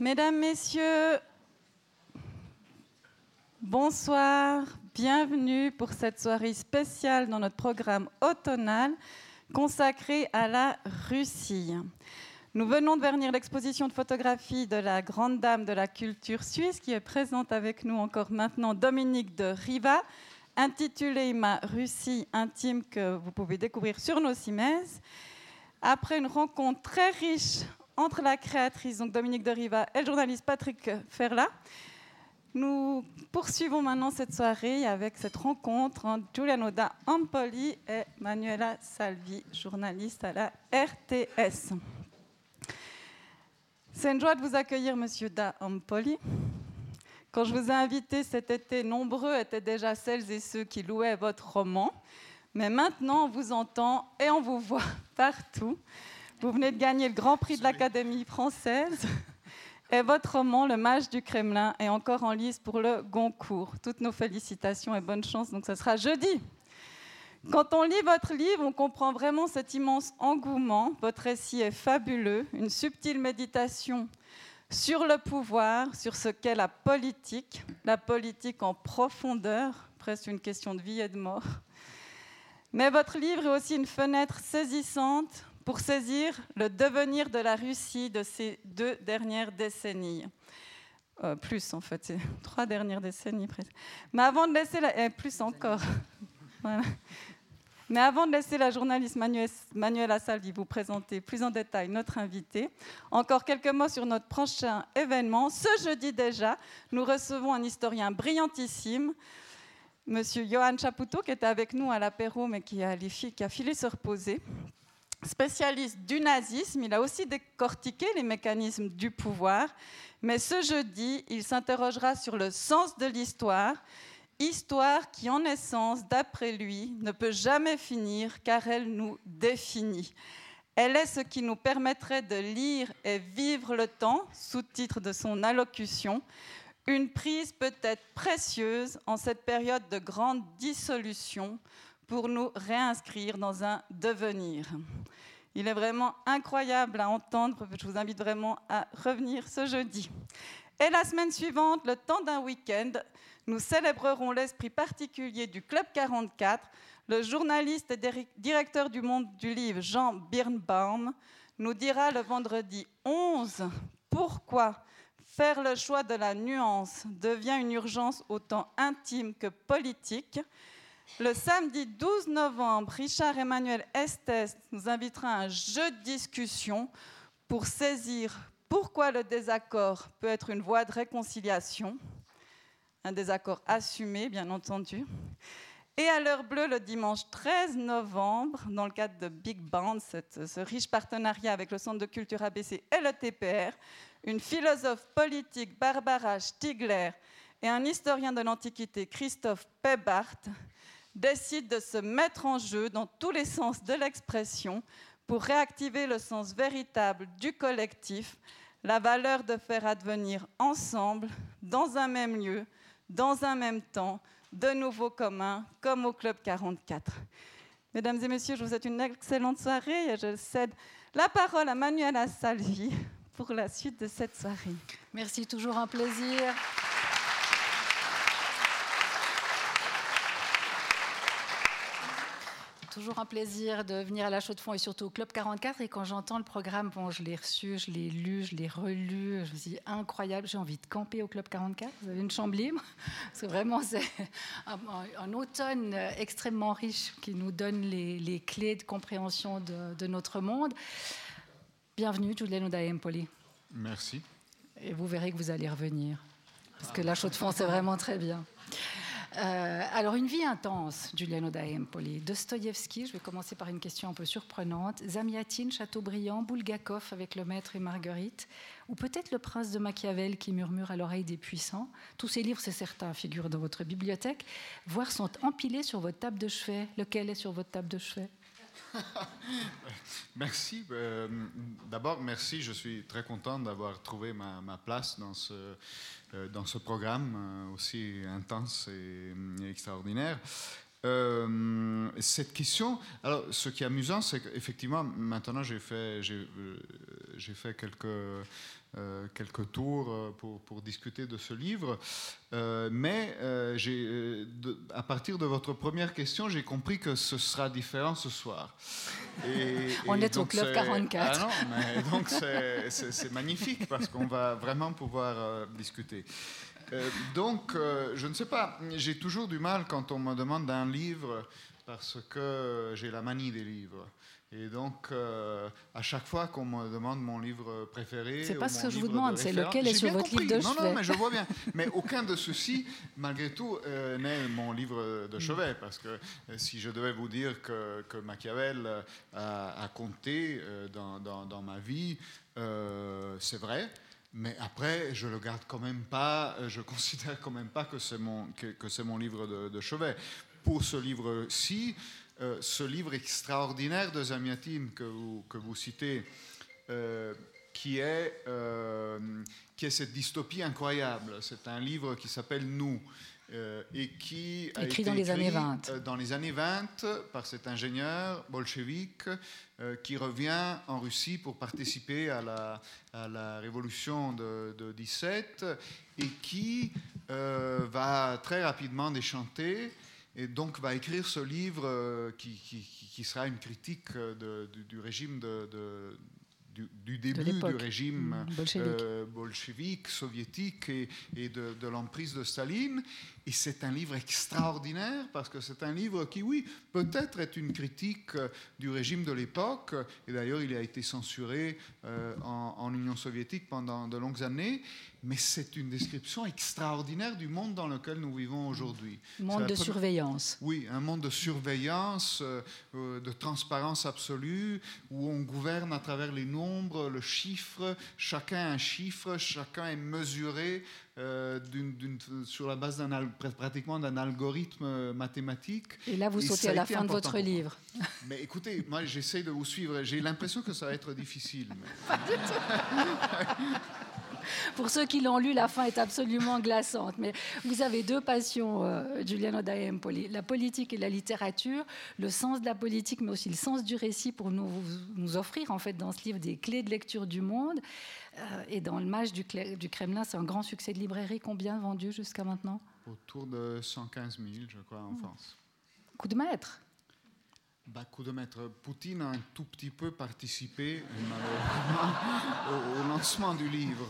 Mesdames, Messieurs, bonsoir, bienvenue pour cette soirée spéciale dans notre programme automnal consacré à la Russie. Nous venons de vernir l'exposition de photographie de la grande dame de la culture suisse qui est présente avec nous encore maintenant, Dominique de Riva, intitulée Ma Russie intime que vous pouvez découvrir sur nos cimaises. Après une rencontre très riche entre la créatrice, donc Dominique de Riva, et le journaliste Patrick Ferla. Nous poursuivons maintenant cette soirée avec cette rencontre entre Giuliano da Ampoli et Manuela Salvi, journaliste à la RTS. C'est une joie de vous accueillir, Monsieur da Ampoli. Quand je vous ai invité cet été, nombreux étaient déjà celles et ceux qui louaient votre roman. Mais maintenant, on vous entend et on vous voit partout. Vous venez de gagner le Grand Prix de l'Académie française. Et votre roman, Le Mage du Kremlin, est encore en lice pour le Goncourt. Toutes nos félicitations et bonne chance. Donc, ce sera jeudi. Quand on lit votre livre, on comprend vraiment cet immense engouement. Votre récit est fabuleux, une subtile méditation sur le pouvoir, sur ce qu'est la politique, la politique en profondeur, presque une question de vie et de mort. Mais votre livre est aussi une fenêtre saisissante pour saisir le devenir de la Russie de ces deux dernières décennies. Euh, plus en fait, trois dernières décennies presque. Mais avant de laisser la... Eh. Mais avant de laisser la journaliste Manuela Salvi vous présenter plus en détail notre invité, encore quelques mots sur notre prochain événement. Ce jeudi déjà, nous recevons un historien brillantissime, Monsieur Johan Chapoutot, qui était avec nous à l'apéro, mais qui a, qui a filé se reposer spécialiste du nazisme, il a aussi décortiqué les mécanismes du pouvoir, mais ce jeudi, il s'interrogera sur le sens de l'histoire, histoire qui en essence, d'après lui, ne peut jamais finir car elle nous définit. Elle est ce qui nous permettrait de lire et vivre le temps, sous-titre de son allocution, une prise peut-être précieuse en cette période de grande dissolution pour nous réinscrire dans un devenir. Il est vraiment incroyable à entendre. Je vous invite vraiment à revenir ce jeudi. Et la semaine suivante, le temps d'un week-end, nous célébrerons l'esprit particulier du Club 44. Le journaliste et directeur du Monde du Livre, Jean Birnbaum, nous dira le vendredi 11 pourquoi faire le choix de la nuance devient une urgence autant intime que politique le samedi 12 novembre, Richard Emmanuel Estes nous invitera à un jeu de discussion pour saisir pourquoi le désaccord peut être une voie de réconciliation, un désaccord assumé, bien entendu. Et à l'heure bleue, le dimanche 13 novembre, dans le cadre de Big Band, ce riche partenariat avec le Centre de culture ABC et le TPR, une philosophe politique, Barbara Stigler, et un historien de l'Antiquité, Christophe Pebart, décide de se mettre en jeu dans tous les sens de l'expression pour réactiver le sens véritable du collectif, la valeur de faire advenir ensemble, dans un même lieu, dans un même temps, de nouveaux communs, comme au Club 44. Mesdames et messieurs, je vous souhaite une excellente soirée et je cède la parole à Manuela Salvi pour la suite de cette soirée. Merci, toujours un plaisir. Toujours un plaisir de venir à la Chaux de Fonds et surtout au Club 44. Et quand j'entends le programme, bon, je l'ai reçu, je l'ai lu, je l'ai relu. Je me dis incroyable, j'ai envie de camper au Club 44. Vous avez une chambre libre Parce que vraiment, c'est un, automne extrêmement riche qui nous donne les, clés de compréhension de, notre monde. Bienvenue, Giuliano Empoli. Merci. Et vous verrez que vous allez revenir. Parce que la Chaux de Fonds, c'est vraiment très bien. Euh, alors, une vie intense, Giuliano da Empoli. Dostoïevski, je vais commencer par une question un peu surprenante. Zamiatin, Chateaubriand, Bulgakov avec le maître et Marguerite, ou peut-être le prince de Machiavel qui murmure à l'oreille des puissants. Tous ces livres, c'est certain, figurent dans votre bibliothèque, voire sont empilés sur votre table de chevet. Lequel est sur votre table de chevet? merci. Euh, d'abord, merci. Je suis très content d'avoir trouvé ma, place dans ce, euh, dans ce programme euh, aussi intense et, extraordinaire. cette question, alors ce qui est amusant, c'est qu'effectivement, maintenant j'ai fait, j'ai, fait quelques, quelques tours pour, pour, discuter de ce livre. mais j'ai, à partir de votre première question, j'ai compris que ce sera différent ce soir. Et, On est au Club 44. Ah non, mais donc c'est magnifique parce qu'on va vraiment pouvoir discuter. donc, je ne sais pas, j'ai toujours du mal quand on me demande un livre parce que j'ai la manie des livres. Et donc, euh, à chaque fois qu'on me demande mon livre préféré. C'est pas ce que je vous demande, c'est lequel est sur votre livre de chevet. Non, non, mais je vois bien. Mais aucun de ceux-ci, malgré tout, euh, n'est mon livre de chevet. Parce que euh, si je devais vous dire que, que Machiavel a, compté dans, dans, dans, ma vie, c'est vrai. Mais après, je le garde quand même pas, je considère quand même pas que c'est mon, que, que c'est mon livre de, de chevet. Pour ce livre-ci, euh, ce livre extraordinaire de Zamiatin que vous, que vous citez, euh, qui, est, euh, qui est cette dystopie incroyable. C'est un livre qui s'appelle Nous. et qui a écrit été dans les années 20. dans les années 20 par cet ingénieur bolchevique qui revient en Russie pour participer à la, à la révolution de, de 17 et qui va très rapidement déchanter et donc va écrire ce livre euh, qui, qui, sera une critique euh, de, du, régime de, du, début du régime mmh, euh, bolchevique. soviétique et, et de, l'emprise de Staline. Et c'est un livre extraordinaire parce que c'est un livre qui, oui, peut-être est une critique du régime de l'époque. Et d'ailleurs, il a été censuré en, en, Union soviétique pendant de longues années mais c'est une description extraordinaire du monde dans lequel nous vivons aujourd'hui. Monde de surveillance. Oui, un monde de surveillance, euh, euh, de transparence absolue, où on gouverne à travers les nombres, le chiffre, chacun a un chiffre, chacun est mesuré euh, sur la base d'un pratiquement d'un algorithme mathématique. Et là, vous sautez à la fin de votre livre. Mais écoutez, moi j'essaye de vous suivre. J'ai l'impression que ça va être difficile. Pour ceux qui l'ont lu, la fin est absolument glaçante. Mais vous avez deux passions, euh, Giuliano da Empoli la politique et la littérature, le sens de la politique, mais aussi le sens du récit pour nous, nous offrir en fait dans ce livre des clés de lecture du monde. Euh, et dans le match du, du Kremlin, c'est un grand succès de librairie. Combien vendu jusqu'à maintenant? Autour de 115 000, je crois, en France. Coup de maître? Bah, coup de maître. Poutine a un tout petit peu participé au, lancement du livre.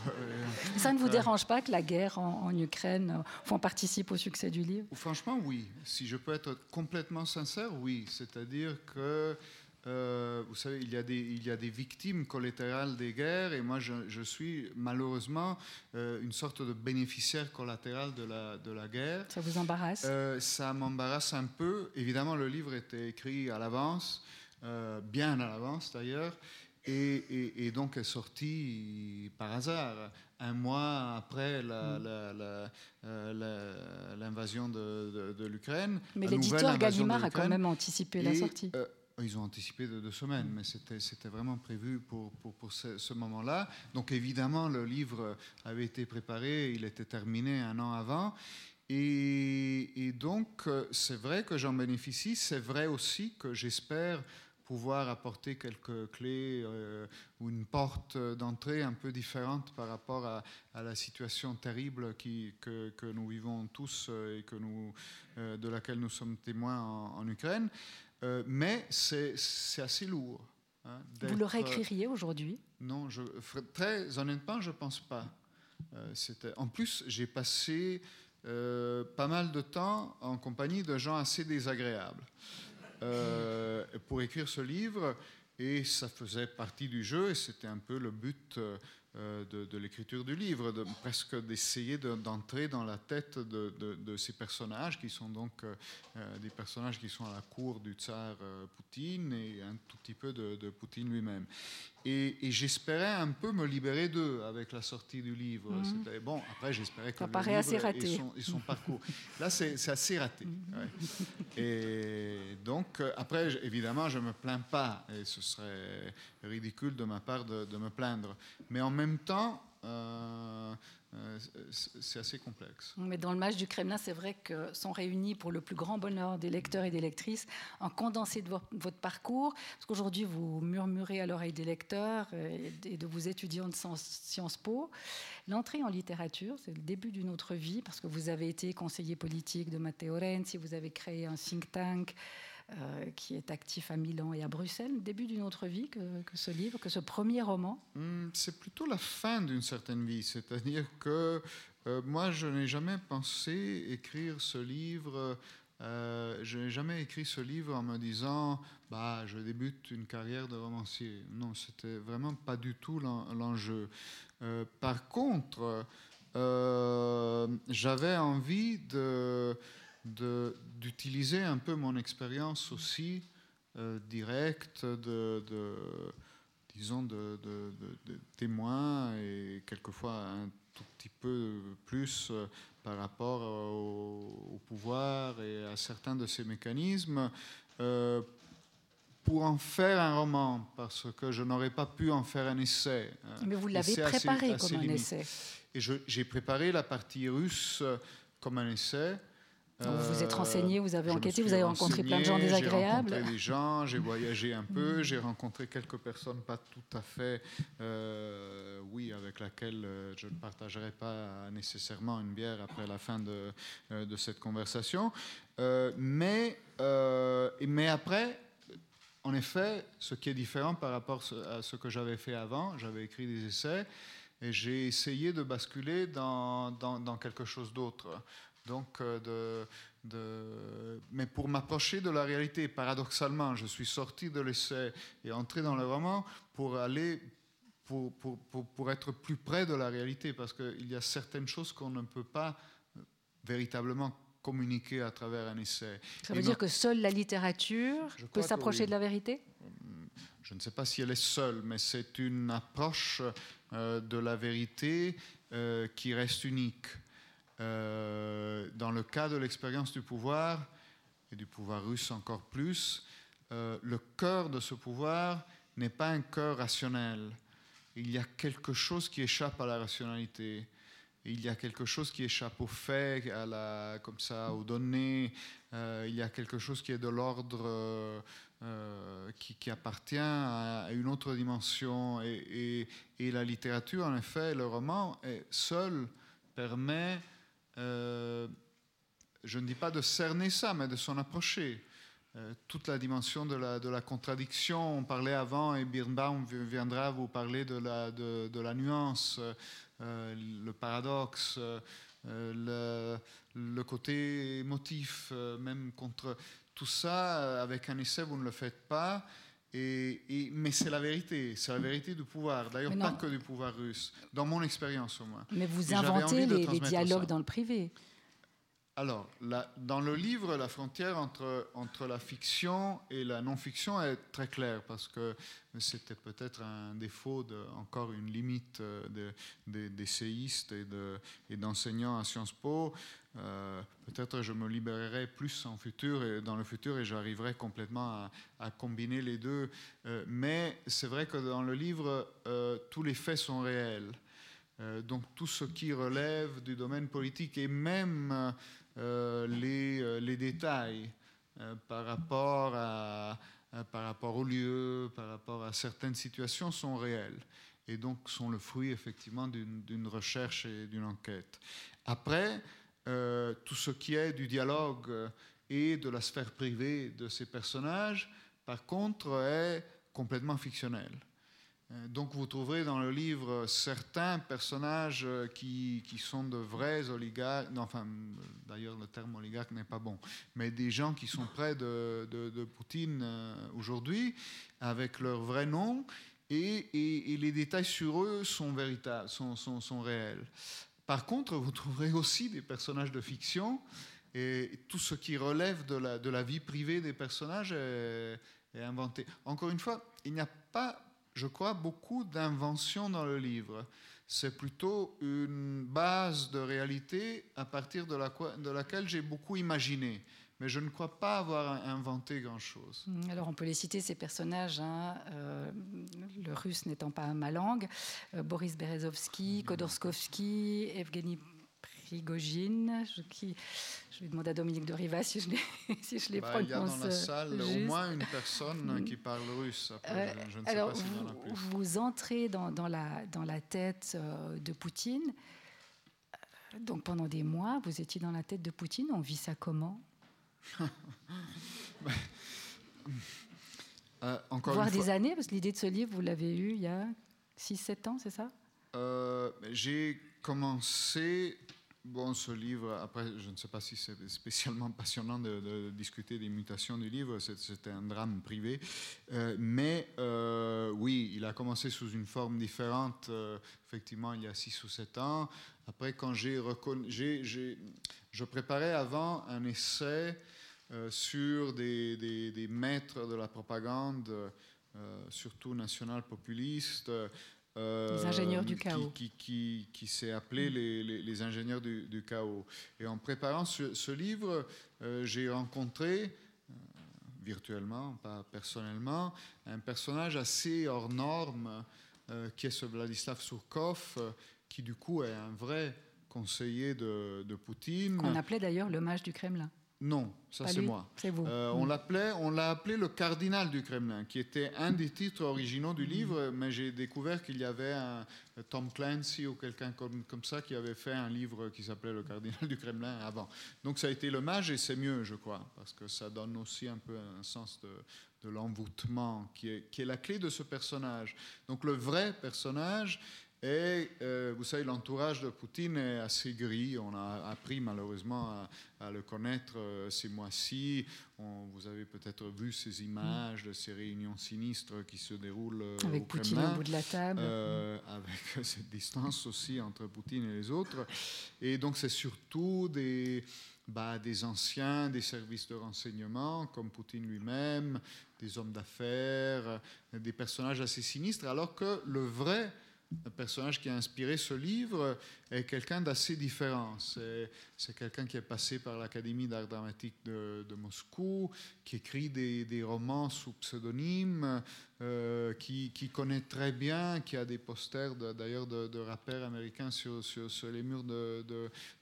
Ça ne vous dérange pas que la guerre en, Ukraine euh, participe au succès du livre? Franchement, oui. Si je peux être complètement sincère, oui. C'est-à-dire que euh, vous savez, il y, a des, il y a des victimes collatérales des guerres et moi je, suis malheureusement euh, une sorte de bénéficiaire collatéral de la, de la guerre. Ça vous embarrasse? Euh, Ça m'embarrasse un peu. Évidemment, le livre était écrit à l'avance, bien à l'avance d'ailleurs, et, et, donc est sorti par hasard, un mois après l'invasion mm. de, de, l'Ukraine. Mais l'éditeur Gallimard a quand même anticipé la sortie. Ils ont anticipé de deux semaines, mais c'était vraiment prévu pour, pour, pour ce, moment-là. Donc évidemment, le livre avait été préparé, il était terminé un an avant. Et, donc, c'est vrai que j'en bénéficie. C'est vrai aussi que j'espère pouvoir apporter quelques clés euh, ou une porte d'entrée un peu différente par rapport à, la situation terrible qui, que, que, nous vivons tous euh, et que nous, euh, de laquelle nous sommes témoins en, en Ukraine. Euh, mais c'est assez lourd. Hein, Vous le réécririez aujourd'hui? Non, je, très honnêtement, je ne pense pas. Euh, en plus, j'ai passé euh, pas mal de temps en compagnie de gens assez désagréables pour écrire ce livre, et ça faisait partie du jeu, et c'était un peu le but euh, de, l'écriture du livre, de, presque d'essayer d'entrer dans la tête de, ces personnages qui sont donc euh, euh, des personnages qui sont à la cour du tsar Poutine et un tout petit peu de, Poutine lui-même. Et, j'espérais un peu me libérer d'eux avec la sortie du livre. Mhm. Bon, après, j'espérais que Ça paraît assez raté. Et son, parcours. Là, c'est assez raté. Mhm. Et donc, après, évidemment, je ne me plains pas, et ce serait ridicule de ma part de, me plaindre. Mais en même temps, euh, euh, c'est assez complexe. Mais dans le match du Kremlin, c'est vrai que sont réunis pour le plus grand bonheur des lecteurs et des lectrices un condensé de votre parcours. Parce qu'aujourd'hui, vous murmurez à l'oreille des lecteurs et de vos étudiants de Sciences Po. L'entrée en littérature, c'est le début d'une autre vie, parce que vous avez été conseiller politique de Matteo Renzi, vous avez créé un think tank. Euh, qui est actif à Milan et à Bruxelles, le début d'une autre vie que, ce livre, que ce premier roman hmm, C'est plutôt la fin d'une certaine vie, c'est-à-dire que euh, moi, je n'ai jamais pensé écrire ce livre. Euh, je n'ai jamais écrit ce livre en me disant bah je débute une carrière de romancier. Non, c'était vraiment pas du tout l'enjeu. par contre, j'avais envie de d'utiliser un peu mon expérience aussi euh, directe de, disons, de, de, témoin et quelquefois un tout petit peu plus euh, par rapport au, pouvoir et à certains de ces mécanismes. Euh, pour en faire un roman, parce que je n'aurais pas pu en faire un essai. Mais vous l'avez préparé comme un essai. Et j'ai préparé la partie russe comme un essai. Donc vous vous êtes renseigné, vous avez enquêté, vous avez rencontré plein de gens désagréables. J'ai rencontré des gens, j'ai voyagé un peu, j'ai rencontré quelques personnes pas tout à fait, euh, oui, avec laquelle euh, je ne partagerai pas nécessairement une bière après la fin de, euh, de cette conversation. mais, mais après, en effet, ce qui est différent par rapport à ce que j'avais fait avant, j'avais écrit des essais et j'ai essayé de basculer dans, dans, dans quelque chose d'autre. Donc, euh, de, mais pour m'approcher de la réalité, paradoxalement, je suis sorti de l'essai et entré dans le roman pour aller, pour, pour, pour, être plus près de la réalité, parce qu'il y a certaines choses qu'on ne peut pas euh, véritablement communiquer à travers un essai. Ça veut dire que seule la littérature peut s'approcher de la vérité? Je ne sais pas si elle est seule, mais c'est une approche euh, de la vérité qui reste unique. Euh, dans le cas de l'expérience du pouvoir, et du pouvoir russe encore plus, euh, le cœur de ce pouvoir n'est pas un cœur rationnel. Il y a quelque chose qui échappe à la rationalité. Il y a quelque chose qui échappe aux faits, à la, comme ça, aux données. Euh, il y a quelque chose qui est de l'ordre qui, appartient à, une autre dimension. Et, la littérature, en effet, le roman, seul permet euh, je ne dis pas de cerner ça, mais de s'en approcher. Euh, toute la dimension de la, contradiction, on parlait avant, et Birnbaum viendra vous parler de la, de, la nuance, euh, le paradoxe, le, le, côté émotif, même contre tout ça, avec un essai, vous ne le faites pas. Et, mais c'est la vérité, c'est la vérité du pouvoir. D'ailleurs, pas que du pouvoir russe, dans mon expérience au moins. Mais vous inventez les, les, dialogues dans le privé. Alors, dans le livre, la frontière entre, entre la fiction et la non-fiction est très claire, parce que c'était peut-être un défaut, de, encore une limite euh, d'essayistes et d'enseignants à Sciences Po. Euh, peut-être je me libérerai plus en futur dans le futur et j'arriverai complètement à, combiner les deux. Euh, mais c'est vrai que dans le livre, tous les faits sont réels. donc tout ce qui relève du domaine politique et même euh, les, euh, détails euh, par, rapport à, par rapport au lieu, par rapport à certaines situations sont réels et donc sont le fruit effectivement d'une recherche et d'une enquête. Après, tout ce qui est du dialogue et de la sphère privée de ces personnages, par contre, est complètement fictionnel. Euh, donc vous trouverez dans le livre certains personnages euh, qui, qui sont de vrais oligarques, enfin d'ailleurs le terme oligarque n'est pas bon, mais des gens qui sont près de, de, Poutine euh, aujourd'hui avec leur vrai nom et, et, les détails sur eux sont véritables, sont, sont, réels. Par contre, vous trouverez aussi des personnages de fiction et tout ce qui relève de la, vie privée des personnages est, inventé. Encore une fois, il n'y a pas je crois, beaucoup d'inventions dans le livre. C'est plutôt une base de réalité à partir de laquelle j'ai beaucoup imaginé. Mais je ne crois pas avoir inventé grand-chose. Mm, alors on peut les citer, ces personnages, hein, euh, le russe n'étant pas ma langue, euh, Boris Berezovsky, Khodorskovsky, Evgeny Prigogine, je, qui, je vais demander à Dominique de Rivas si je les, si je les bah, Il y a dans la euh, salle au moins une personne qui parle russe. Après, je, je, ne sais alors, pas s'il y en a vous, plus. vous entrez dans, dans, la, dans la tête de Poutine. Donc pendant des mois, vous étiez dans la tête de Poutine. On vit ça comment? Euh, encore Voire une des années, parce que l'idée de ce livre, vous l'avez eu il y a 6-7 ans, c'est ça? Euh, J'ai commencé bon, ce livre, après, je ne sais pas si c'est spécialement passionnant de, de discuter des mutations du livre, c'était un drame privé, euh, mais euh, oui, il a commencé sous une forme différente, euh, effectivement, il y a 6 ou 7 ans. Après, quand j'ai reconnu, je préparais avant un essai euh, sur des, des, des, maîtres de la propagande, euh, surtout national populiste. Euh, les ingénieurs du chaos. Qui, qui, qui, qui s'est appelé les, les, les, ingénieurs du, du, chaos. Et en préparant ce, ce livre, j'ai rencontré, virtuellement, pas personnellement, un personnage assez hors norme, euh, qui est ce Vladislav Surkov, qui du coup est un vrai conseiller de, de Poutine. Qu'on appelait d'ailleurs le mage du Kremlin. Non, ça c'est moi. C'est vous. Euh, on l'appelait, on l'a appelé le cardinal du Kremlin, qui était un des titres originaux du livre. Mais j'ai découvert qu'il y avait un Tom Clancy ou quelqu'un comme, comme ça qui avait fait un livre qui s'appelait le cardinal du Kremlin avant. Donc ça a été le mage et c'est mieux, je crois, parce que ça donne aussi un peu un sens de, de l'envoûtement qui est, qui est la clé de ce personnage. Donc le vrai personnage et euh, vous savez, l'entourage de Poutine est assez gris. On a appris malheureusement à, à le connaître euh, ces mois-ci. Vous avez peut-être vu ces images de ces réunions sinistres qui se déroulent euh, avec au Poutine Kremlin, au bout de la table. avec cette distance aussi entre Poutine et les autres. Et donc c'est surtout des, bah, des anciens des services de renseignement, comme Poutine lui-même, des hommes d'affaires, des personnages assez sinistres, alors que le vrai le personnage qui a inspiré ce livre est quelqu'un d'assez différent. C'est quelqu'un qui est passé par l'Académie d'art dramatique de, Moscou, qui écrit des romans sous pseudonyme, euh, qui, qui, connaît très bien, qui a des posters d'ailleurs de, de, de, rappeurs américains sur, sur, sur les murs de,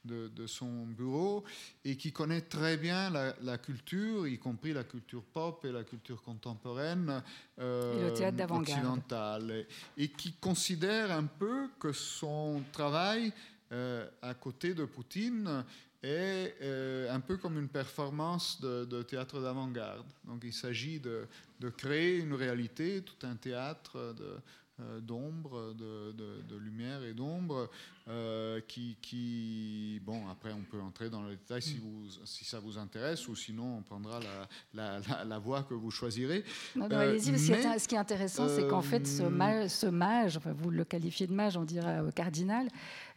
de, son bureau, et qui connaît très bien la, la, culture, y compris la culture pop et la culture contemporaine euh, occidentale, et, et qui considère un peu que son travail euh, à côté de Poutine est euh, un peu comme une performance de, de théâtre d'avant-garde. Donc il s'agit de, de, créer une réalité, tout un théâtre d'ombre, de, de, lumière et d'ombre, euh, qui, qui, Bon, après on peut entrer dans le détail si, vous, si ça vous intéresse, ou sinon on prendra la, la, la, la voie que vous choisirez. Non, non, Allez-y, mais, ce qui est intéressant, c'est qu'en fait ce mage, ce mage, enfin, vous le qualifiez de mage, on dirait euh, cardinal,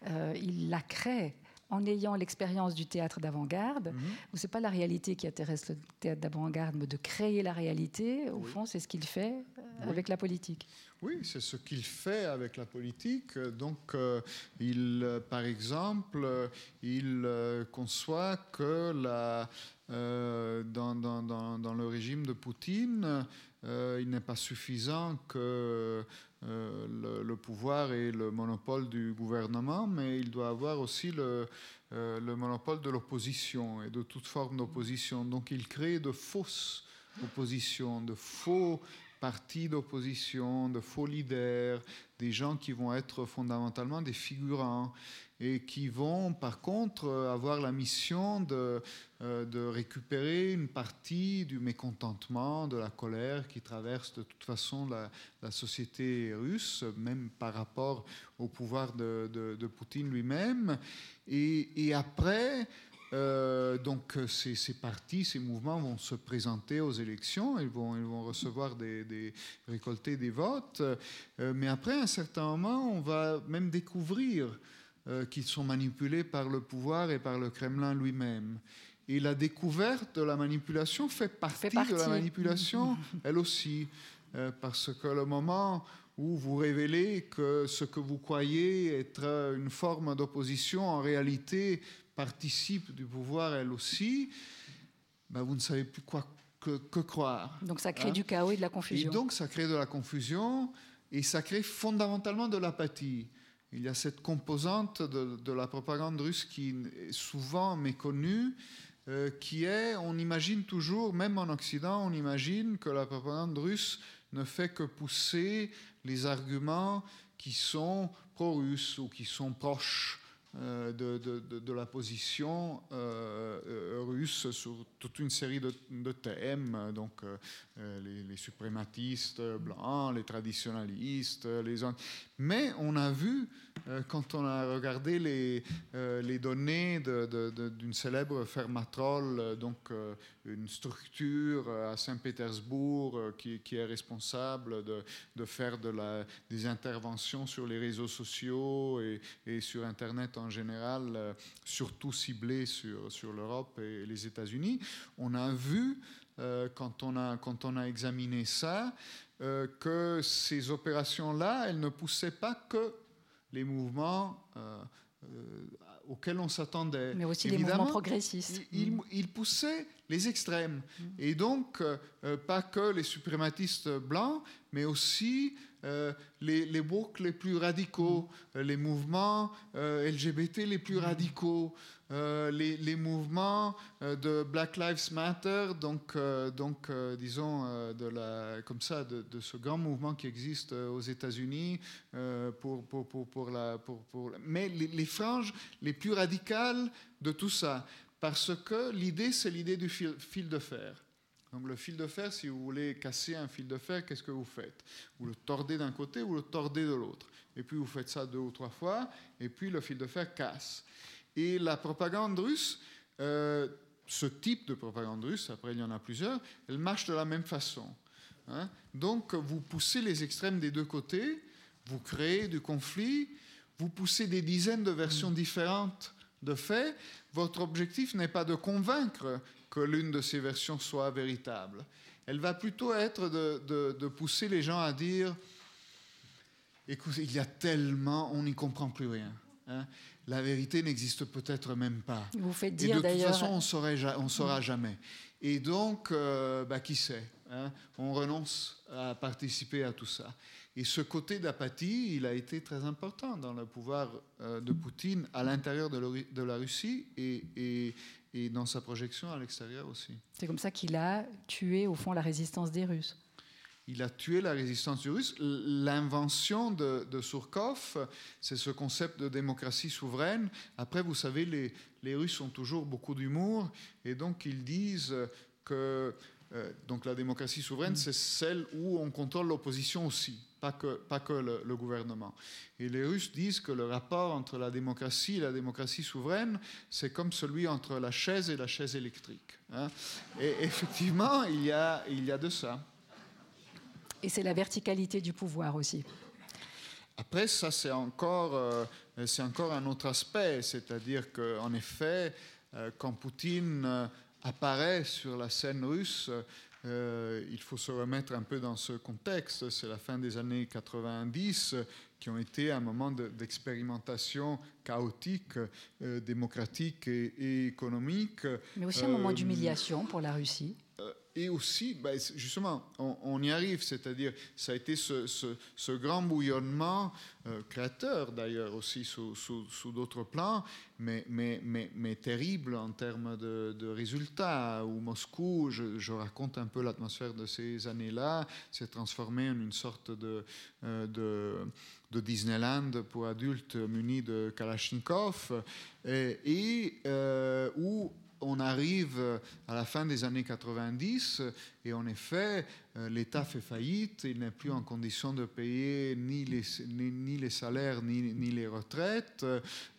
euh, il la crée en ayant l'expérience du théâtre d'avant-garde, Mhm. mm -hmm. ce n'est pas la réalité qui intéresse le théâtre d'avant-garde, mais de créer la réalité, au oui. fond, c'est ce qu'il fait oui. avec la politique. Oui, c'est ce qu'il fait avec la politique. Donc, euh, il, euh, par exemple, euh, il conçoit que la, euh, dans, dans, dans, dans, le régime de Poutine, euh, il n'est pas suffisant que euh, le, pouvoir et le monopole du gouvernement, mais il doit avoir aussi le, euh, le monopole de l'opposition et de toute forme d'opposition. Donc il crée de fausses oppositions, de faux partis d'opposition, de faux leaders, des gens qui vont être fondamentalement des figurants et qui vont par contre avoir la mission de, euh, de récupérer une partie du mécontentement, de la colère qui traverse de toute façon la, la société russe, même par rapport au pouvoir de, de, de Poutine lui-même. Et, et, après, euh, donc ces, ces, partis, ces mouvements vont se présenter aux élections, ils vont, ils vont recevoir des, des récolter des votes, euh, mais après, à un certain moment, on va même découvrir euh, qu'ils sont manipulés par le pouvoir et par le Kremlin lui-même. Et la découverte de la manipulation fait partie, fait partie. de la manipulation, elle aussi, euh, parce que le moment où vous révélez que ce que vous croyez être une forme d'opposition, en réalité, participe du pouvoir elle aussi, ben, vous ne savez plus quoi que, croire. Donc ça crée hein. du chaos et de la confusion. Et donc ça crée de la confusion et ça crée fondamentalement de l'apathie. Il y a cette composante de, la propagande russe qui est souvent méconnue, euh, qui est, on imagine toujours, même en Occident, on imagine que la propagande russe ne fait que pousser les arguments qui sont pro-russes ou qui sont proches de, de, la position euh, euh, russe sur toute une série de, thèmes, donc les, suprématistes blancs, les traditionnalistes, les Mais on a vu, quand on a regardé les, les données d'une célèbre fermatrol, donc une structure à Saint-Pétersbourg qui, qui, est responsable de, faire des interventions sur les réseaux sociaux et, sur Internet en général, euh, surtout ciblé sur, l'Europe et les États-Unis, on a vu, euh, quand, on a, examiné ça, euh, que ces opérations-là, elles ne poussaient pas que les mouvements auxquels on s'attendait. Mais aussi les mouvements progressistes. Ils il mm. poussaient les extrêmes. Mm. Et donc, pas que les suprématistes blancs, mais aussi euh, les, les les plus radicaux, euh, les mouvements euh, LGBT les plus radicaux, les, mouvements de Black Lives Matter, donc, donc disons, de la, comme ça, de, ce grand mouvement qui existe aux États-Unis, pour, pour, pour, pour, la, pour, pour, mais les, les franges les plus radicales de tout ça, parce que l'idée, c'est l'idée du fil de fer. Donc le fil de fer, si vous voulez casser un fil de fer, qu'est-ce que vous faites? Vous le tordez d'un côté ou le tordez de l'autre. Et puis vous faites ça deux ou trois fois, et puis le fil de fer casse. Et la propagande russe, euh, ce type de propagande russe, après il y en a plusieurs, elle marche de la même façon. Hein. Donc vous poussez les extrêmes des deux côtés, vous créez du conflit, vous poussez des dizaines de versions différentes de faits. Votre objectif n'est pas de convaincre, que l'une de ces versions soit véritable. Elle va plutôt être de, pousser les gens à dire, écoutez, il y a tellement, on n'y comprend plus rien. Hein. La vérité n'existe peut-être même pas. Vous faites dire d'ailleurs. De toute façon, on ne saura jamais. Et donc, euh, bah, qui sait hein, On renonce à participer à tout ça. Et ce côté d'apathie, il a été très important dans le pouvoir euh, de Poutine à l'intérieur de, la Russie et, et dans sa projection à l'extérieur aussi. C'est comme ça qu'il a tué au fond la résistance des Russes. Il a tué la résistance des Russes. L'invention de, de, Surkov, c'est ce concept de démocratie souveraine. Après, vous savez, les, les Russes ont toujours beaucoup d'humour et donc ils disent que euh, donc la démocratie souveraine, c'est celle où on contrôle l'opposition aussi, pas que, pas que le, gouvernement. Et les Russes disent que le rapport entre la démocratie et la démocratie souveraine, c'est comme celui entre la chaise et la chaise électrique. Hein. Et effectivement, il y, a, il y a de ça. Et c'est la verticalité du pouvoir aussi. Après, ça, c'est encore, euh, c'est encore un autre aspect, c'est-à-dire qu'en effet, euh, quand Poutine apparaît sur la scène russe, euh, il faut se remettre un peu dans ce contexte. C'est la fin des années 90 qui ont été un moment d'expérimentation chaotique, euh, démocratique et, économique. Mais aussi un moment euh, d'humiliation pour la Russie et aussi, ben, justement, on, y arrive, c'est-à-dire, ça a été ce, grand bouillonnement, euh, créateur d'ailleurs aussi sous, d'autres plans, mais, terrible en termes de, résultats, où Moscou, je, raconte un peu l'atmosphère de ces années-là, s'est transformé en une sorte de, euh, de, Disneyland pour adultes munis de Kalachnikov, et, et euh, où on arrive à la fin des années 90 et en effet, euh, l'État fait faillite, il n'est plus en condition de payer ni les, salaires ni, les retraites,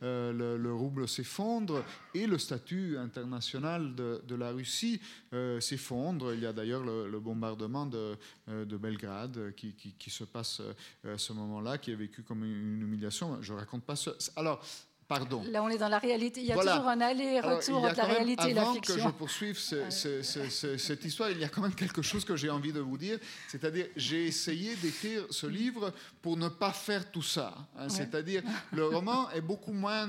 euh, le, rouble s'effondre et le statut international de, la Russie euh, s'effondre. Il y a d'ailleurs le, bombardement de, Belgrade qui, qui, se passe à ce moment-là, qui est vécu comme une humiliation. Je ne raconte pas ça. Alors, pardon. Là, on est dans la réalité. Il y a toujours un aller-retour entre la réalité et la fiction. Avant que je poursuive cette histoire, il y a quand même quelque chose que j'ai envie de vous dire. C'est-à-dire, j'ai essayé d'écrire ce livre pour ne pas faire tout ça. Hein. C'est-à-dire, le roman est beaucoup moins,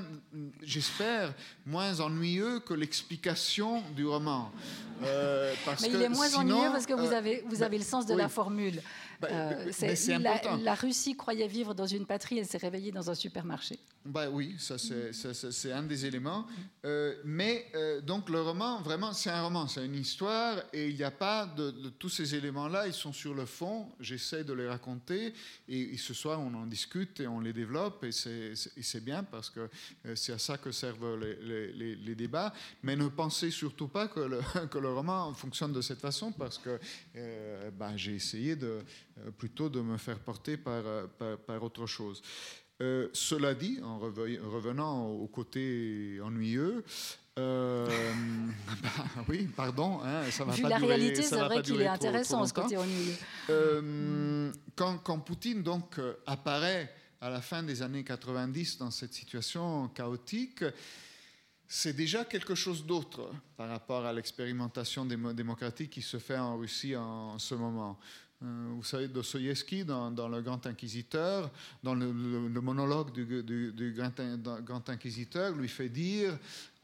j'espère, moins ennuyeux que l'explication du roman. Euh, parce Mais il est moins ennuyeux parce que vous euh, avez, vous avez le sens de la formule. Bah, euh, c'est la, la, Russie croyait vivre dans une patrie, elle s'est réveillée dans un supermarché. Bah oui, ça c'est un des éléments. Euh, mais euh, donc le roman, vraiment, c'est un roman, c'est une histoire, et il n'y a pas de, tous ces éléments-là, ils sont sur le fond. J'essaie de les raconter, et, ce soir on en discute et on les développe, et c'est bien parce que c'est à ça que servent les, les, les, débats. Mais ne pensez surtout pas que le, que le roman fonctionne de cette façon, parce que bah, j'ai essayé de, plutôt de me faire porter par, par, par autre chose. Euh, cela dit, en revenant au côté ennuyeux, euh, bah, oui, pardon, hein, ça va Vu pas la réalité, c'est vrai qu'il est intéressant ce côté ennuyeux. Euh, quand, quand, Poutine donc apparaît à la fin des années 90 dans cette situation chaotique, c'est déjà quelque chose d'autre par rapport à l'expérimentation démocratique qui se fait en Russie en ce moment. Euh, vous savez, Dostoïevski, dans, Le Grand Inquisiteur, dans le, monologue du, grand, Inquisiteur, lui fait dire,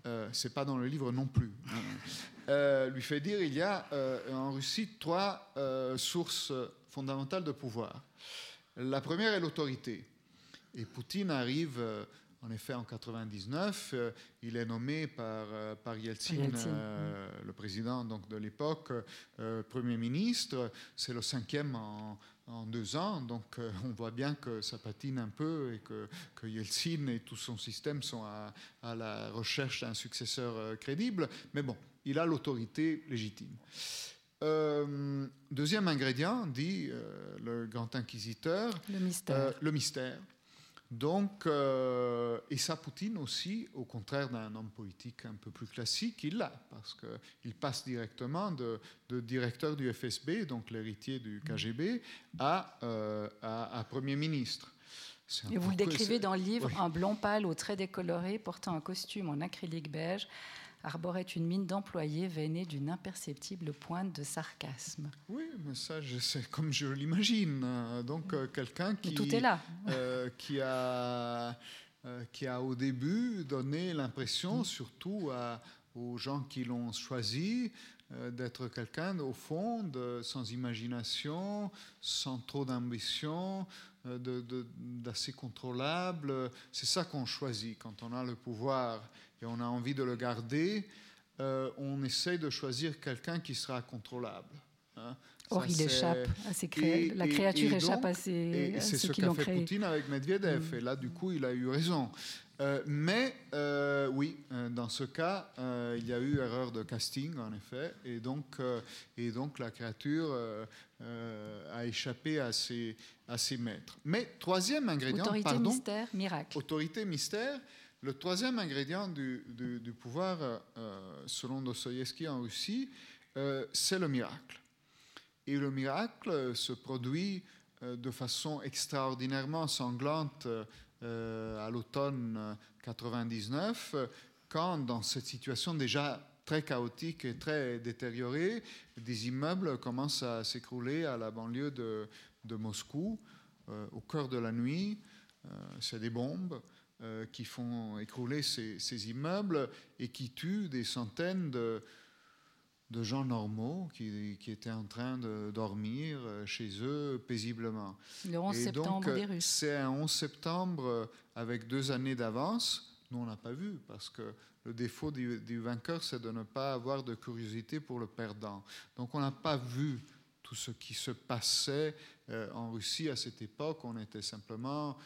euh, c'est pas dans le livre non plus, hein, euh, lui fait dire il y a en Russie trois sources fondamentales de pouvoir. La première est l'autorité. Et Poutine arrive en effet, en 99, euh, il est nommé par, euh, par Yeltsin, euh, le président donc, de l'époque, Premier ministre. C'est le cinquième en, deux ans, donc on voit bien que ça patine un peu et que, que Yeltsin et tout son système sont à, à la recherche d'un successeur crédible. Mais bon, il a l'autorité légitime. deuxième ingrédient, dit le grand inquisiteur, le mystère. le mystère. Donc, euh, et ça, Poutine aussi, au contraire d'un homme politique un peu plus classique, il l'a, parce qu'il passe directement de, directeur du FSB, donc l'héritier du KGB, euh, à, à, Premier ministre. Et vous le décrivez dans le livre, un blond pâle aux traits décolorés, portant un costume en acrylique beige, arborait une mine d'employé veinée d'une imperceptible pointe de sarcasme. Oui, mais ça, c'est comme je l'imagine. Donc, euh, quelqu'un qui, tout est là. Euh, qui, a, euh, qui a au début donné l'impression, surtout aux gens qui l'ont choisi, d'être quelqu'un, au fond, de, sans imagination, sans trop d'ambition, d'assez contrôlable. C'est ça qu'on choisit quand on a le pouvoir et on a envie de le garder, euh, on essaye de choisir quelqu'un qui sera contrôlable. Hein. Or, il échappe à ses créatures. La créature échappe à ses. Et c'est ce qu'a fait Poutine avec Medvedev. Mm. Et là, du coup, il a eu raison. Euh, mais euh, oui, dans ce cas, il y a eu erreur de casting, en effet. Et donc, et donc la créature a échappé à ses, à ses maîtres. Mais troisième ingrédient. Autorité, mystère, miracle. Autorité, mystère. Le troisième ingrédient du, pouvoir, euh, selon Dostoïevski en Russie, euh, c'est le miracle. Et le miracle se produit euh, de façon extraordinairement sanglante à l'automne 99, quand dans cette situation déjà très chaotique et très détériorée, des immeubles commencent à s'écrouler à la banlieue de, de Moscou, au cœur de la nuit. c'est des bombes. Euh, qui font écrouler ces, immeubles et qui tuent des centaines de, de gens normaux qui, qui, étaient en train de dormir euh, chez eux paisiblement. Le 11 septembre des Russes. C'est un 11 septembre avec deux années d'avance. Nous, on n'a pas vu parce que le défaut du, du vainqueur, c'est de ne pas avoir de curiosité pour le perdant. Donc, on n'a pas vu tout ce qui se passait euh, en Russie à cette époque. On était simplement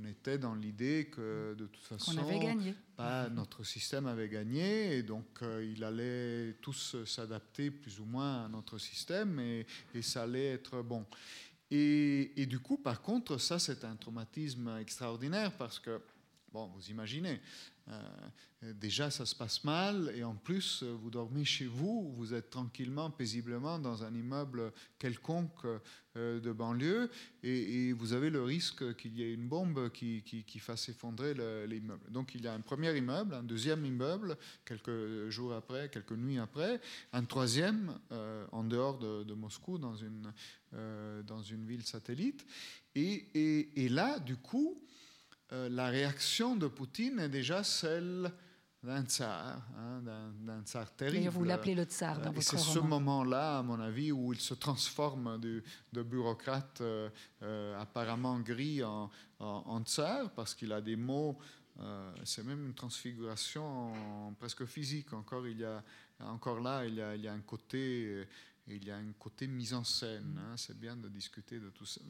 on était dans l'idée que de toute façon, Bah, notre système avait gagné et donc euh, il allait tous s'adapter plus ou moins à notre système et, ça allait être bon. Et, du coup, par contre, ça c'est un traumatisme extraordinaire parce que bon, vous imaginez, déjà ça se passe mal et en plus vous dormez chez vous, vous êtes tranquillement, paisiblement dans un immeuble quelconque de banlieue et, vous avez le risque qu'il y ait une bombe qui, fasse effondrer l'immeuble. Donc il y a un premier immeuble, un deuxième immeuble quelques jours après, quelques nuits après, un troisième en dehors de, Moscou dans une, ville satellite. Et là, du coup, euh, la réaction de Poutine est déjà celle d'un tsar, hein, d'un tsar terrible. Et vous l'appelez le tsar dans votre C'est ce moment-là, à mon avis, où il se transforme de, de bureaucrate euh, euh, apparemment gris en, en, tsar, parce qu'il a des mots, c'est même une transfiguration presque physique. Encore, il y a, encore là, il y a, il y a un côté... Il y a un côté mise en scène. Hein. c'est bien de discuter de tout ça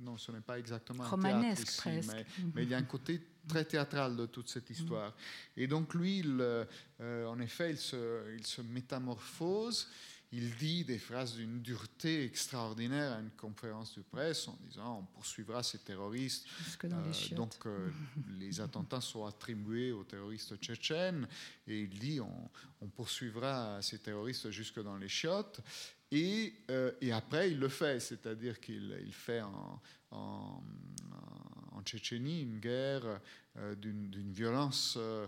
non, ce n'est pas exactement un théâtre ici, mais, mais, il y a un côté très théâtral de toute cette histoire. Et donc lui, euh, en effet, il se, il se, métamorphose, il dit des phrases d'une dureté extraordinaire à une conférence de presse en disant on poursuivra ces terroristes. Euh, donc euh, les attentats sont attribués aux terroristes tchétchènes et il dit on, on poursuivra ces terroristes jusque dans les chiottes. Et, euh, et, après, il le fait, c'est-à-dire qu'il il fait en, en, en, Tchétchénie une guerre euh, d'une violence euh,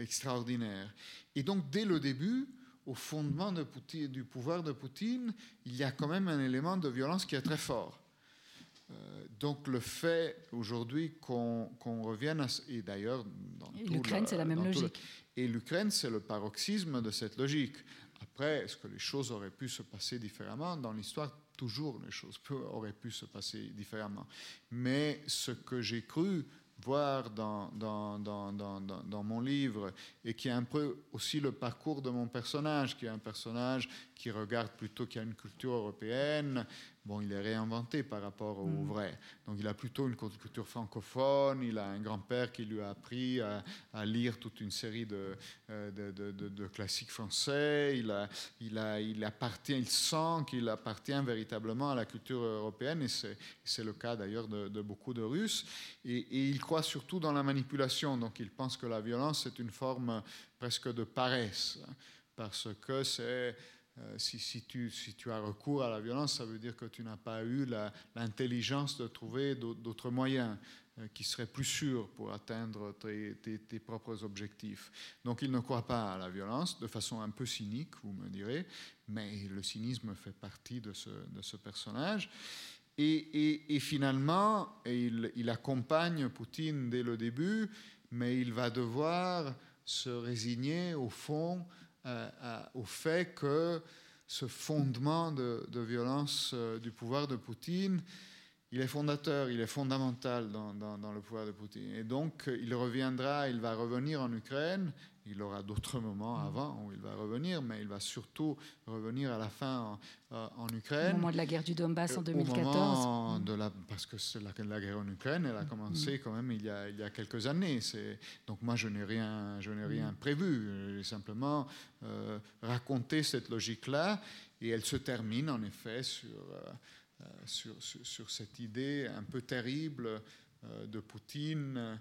extraordinaire. Et donc, dès le début, au fondement de Poutine, du pouvoir de Poutine, il y a quand même un élément de violence qui est très fort. donc le fait aujourd'hui qu'on revienne à... Et d'ailleurs... L'Ukraine, c'est la même logique. et l'Ukraine, c'est le paroxysme de cette logique. Après, est-ce que les choses auraient pu se passer différemment? Dans l'histoire, toujours les choses auraient pu se passer différemment. Mais ce que j'ai cru voir dans, mon livre et qui est un peu aussi le parcours de mon personnage, qui est un personnage qui regarde plutôt qu'il y a une culture européenne, bon, il est réinventé par rapport au mm. vrai. Donc il a plutôt une culture francophone, il a un grand-père qui lui a appris à, lire toute une série de, euh, de, de, classiques français, il, a, il, a, il appartient, il sent qu'il appartient véritablement à la culture européenne, et c'est le cas d'ailleurs de, beaucoup de Russes, et, et il croit surtout dans la manipulation, donc il pense que la violence est une forme presque de paresse, parce que c'est euh, si, tu, as recours à la violence, ça veut dire que tu n'as pas eu l'intelligence de trouver d'autres moyens euh, qui seraient plus sûrs pour atteindre tes, propres objectifs. Donc il ne croit pas à la violence, de façon un peu cynique, vous me direz, mais le cynisme fait partie de ce, personnage. Et, finalement, il accompagne Poutine dès le début, mais il va devoir se résigner au fond au fait que ce fondement de, violence euh, du pouvoir de Poutine, il est fondateur, il est fondamental dans, le pouvoir de Poutine. Et donc, il reviendra, il va revenir en Ukraine, il aura d'autres moments mm. avant où il va revenir, mais il va surtout revenir à la fin en, en Ukraine. Au moment de la guerre du Donbass en 2014. Au de la, parce que la, la, guerre en Ukraine, elle a commencé mm. quand même il y a, il y a quelques années. Donc moi, je n'ai rien, je n'ai rien mm. prévu. J'ai simplement euh, raconté cette logique-là, et elle se termine en effet sur, euh, euh, sur, sur, sur, cette idée un peu terrible de Poutine euh,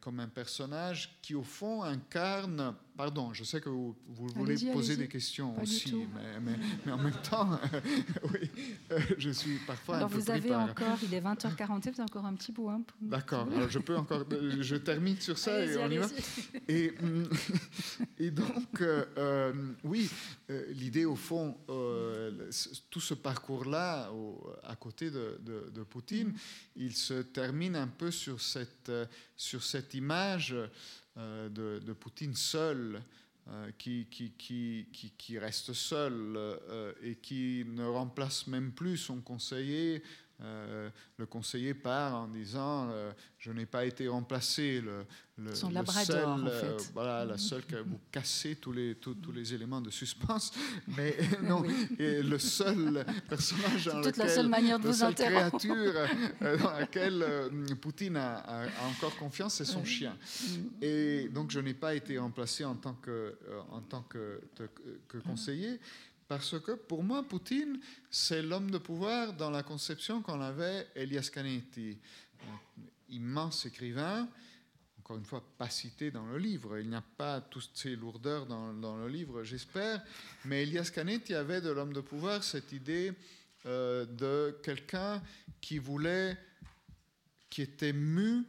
comme un personnage qui, au fond, incarne. Pardon, je sais que vous, voulez poser des questions aussi, mais, mais, en même temps, oui, euh, je suis parfois alors un peu vous avez encore, il est 20h40, vous avez encore un petit bout. Hein, D'accord, alors je peux encore. Euh, je termine sur ça et on y va. Et, mm, et donc, oui, l'idée, au fond, tout ce parcours-là, à côté de, de, Poutine, mm. il se termine un peu sur cette sur cette image euh, de, Poutine seul, euh, qui, qui, qui, reste seul euh, et qui ne remplace même plus son conseiller euh, le conseiller part en disant euh, Je n'ai pas été remplacé. Le, le, Son seul, en euh, fait. voilà, la seule que vous cassez tous les, tous, les éléments de suspense. Mais non, et le seul personnage dans lequel, la seule manière de vous créature dans laquelle Poutine a, encore confiance, c'est son chien. Mm. Et donc, je n'ai pas été remplacé en tant que, en tant que, que conseiller. Parce que pour moi, Poutine, c'est l'homme de pouvoir dans la conception qu'en avait Elias Canetti, immense écrivain, encore une fois, pas cité dans le livre. Il n'y a pas toutes ces lourdeurs dans, le livre, j'espère. Mais Elias Canetti avait de l'homme de pouvoir cette idée euh, de quelqu'un qui voulait, qui était mu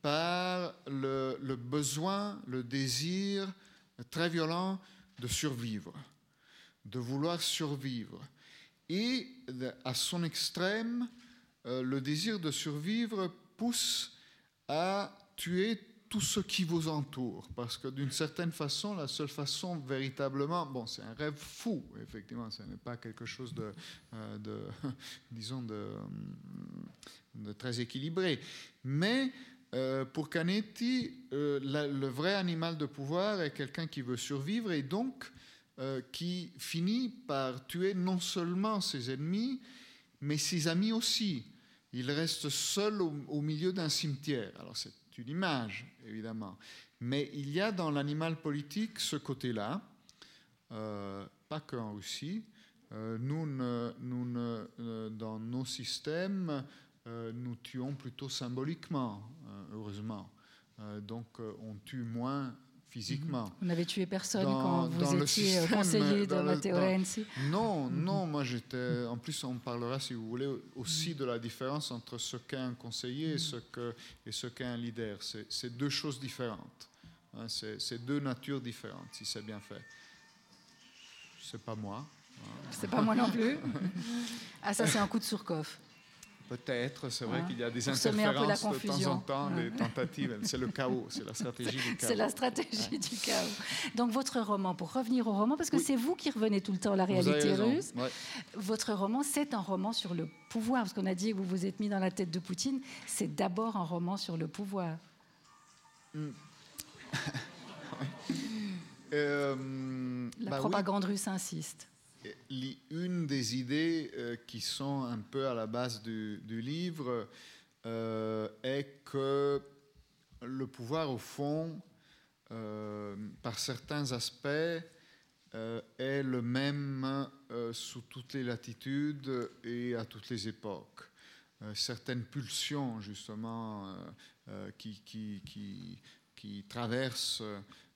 par le, besoin, le désir très violent de survivre, de vouloir survivre. Et à son extrême, euh, le désir de survivre pousse à tuer tout ce qui vous entoure. Parce que d'une certaine façon, la seule façon véritablement, bon, c'est un rêve fou, effectivement, ce n'est pas quelque chose de, euh, disons, de, de, très équilibré. Mais euh, pour Canetti, le vrai animal de pouvoir est quelqu'un qui veut survivre et donc euh, qui finit par tuer non seulement ses ennemis, mais ses amis aussi. Il reste seul au, milieu d'un cimetière. Alors c'est une image, évidemment. Mais il y a dans l'animal politique ce côté-là, euh, pas qu'en Russie. Euh, nous, euh, dans nos systèmes, nous tuons plutôt symboliquement, heureusement. Donc on tue moins physiquement. Vous n'avez tué personne dans, quand vous étiez système, conseiller de Matteo Renzi Non, non, moi j'étais. En plus, on parlera, si vous voulez, aussi de la différence entre ce qu'est un conseiller et ce qu'est qu un leader. C'est deux choses différentes. Hein, c'est deux natures différentes, si c'est bien fait. C'est pas moi. Hein. C'est pas moi non plus. Ah, ça, c'est un coup de Surcoff. Peut-être, c'est vrai hein qu'il y a des interférences de temps en temps, des tentatives. C'est le chaos, c'est la stratégie du chaos. C'est la stratégie ouais. du chaos. Donc votre roman, pour revenir au roman, parce que oui. c'est vous qui revenez tout le temps à la réalité russe, ouais. votre roman, c'est un roman sur le pouvoir, parce qu'on a dit que vous vous êtes mis dans la tête de Poutine, c'est d'abord un roman sur le pouvoir. Mm. euh, la bah propagande oui. russe insiste une des idées euh, qui sont un peu à la base du, livre euh, est que le pouvoir, au fond, euh, par certains aspects, est le même sous toutes les latitudes et à toutes les époques. Certaines pulsions, justement, qui, traversent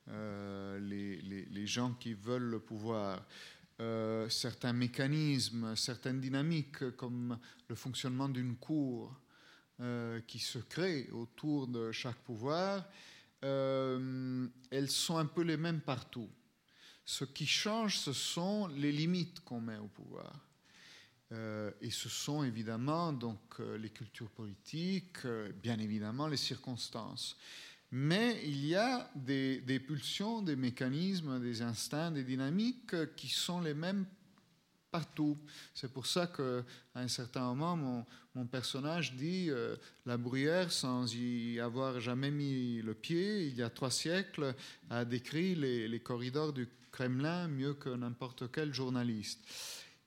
les, gens qui veulent le pouvoir. Euh, certains mécanismes, certaines dynamiques, comme le fonctionnement d'une cour euh, qui se crée autour de chaque pouvoir, euh, elles sont un peu les mêmes partout. Ce qui change, ce sont les limites qu'on met au pouvoir. et ce sont évidemment donc les cultures politiques, bien évidemment les circonstances. Mais il y a des, pulsions, des mécanismes, des instincts, des dynamiques qui sont les mêmes partout. C'est pour ça qu'à un certain moment, mon, personnage dit euh, La Bruyère, sans y avoir jamais mis le pied, il y a trois siècles, a décrit les corridors du Kremlin mieux que n'importe quel journaliste.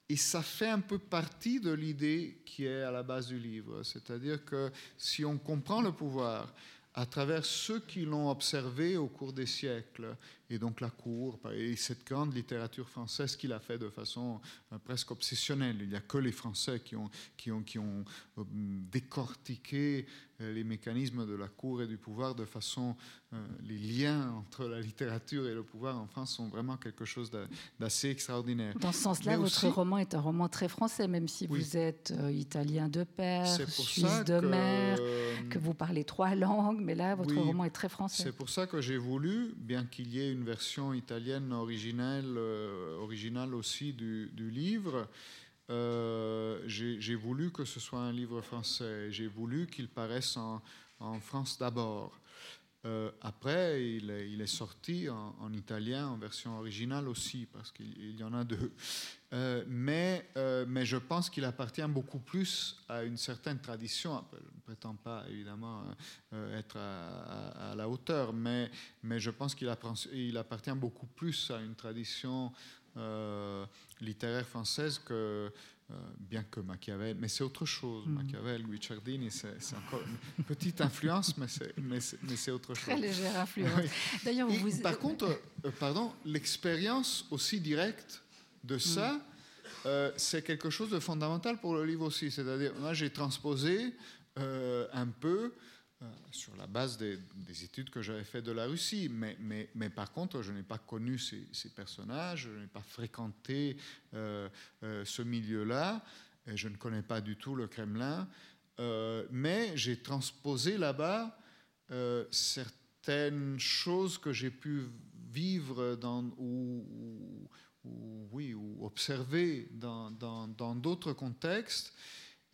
Et ça fait un peu partie de l'idée qui est à la base du livre. C'est-à-dire que si on comprend le pouvoir, à travers ceux qui l'ont observé au cours des siècles, et donc la cour, et cette grande littérature française qu'il a fait de façon euh, presque obsessionnelle. Il n'y a que les Français qui ont, qui ont, qui ont euh, décortiqué euh, les mécanismes de la cour et du pouvoir de façon... Les liens entre la littérature et le pouvoir en France sont vraiment quelque chose d'assez extraordinaire. Dans ce sens-là, votre aussi, roman est un roman très français, même si oui. vous êtes italien de père, suisse de mère, que vous parlez trois langues, mais là, votre oui, roman est très français. C'est pour ça que j'ai voulu, bien qu'il y ait une version italienne originelle, euh, originale aussi du, livre, euh, j'ai voulu que ce soit un livre français. J'ai voulu qu'il paraisse en, France d'abord. Euh, après, il est, sorti en, italien en version originale aussi, parce qu'il y en a deux. Euh, mais, euh, mais je pense qu'il appartient beaucoup plus à une certaine tradition. Je ne prétends pas évidemment euh, être à, à, à, la hauteur, mais, mais je pense qu'il appartient beaucoup plus à une tradition euh, littéraire française que bien que Machiavel, mais c'est autre chose. Mm. Machiavel, Guicciardini, c'est encore une petite influence, mais c'est autre chose. Très légère influence. Oui. D'ailleurs, vous... Par contre, pardon, l'expérience aussi directe de ça, mm. euh, c'est quelque chose de fondamental pour le livre aussi. C'est-à-dire, moi, j'ai transposé euh, un peu sur la base des, études que j'avais faites de la Russie. Mais, mais, mais par contre, je n'ai pas connu ces, ces personnages, je n'ai pas fréquenté ce milieu-là, et je ne connais pas du tout le Kremlin. mais j'ai transposé là-bas certaines choses que j'ai pu vivre dans, ou, oui, ou observer dans d'autres contextes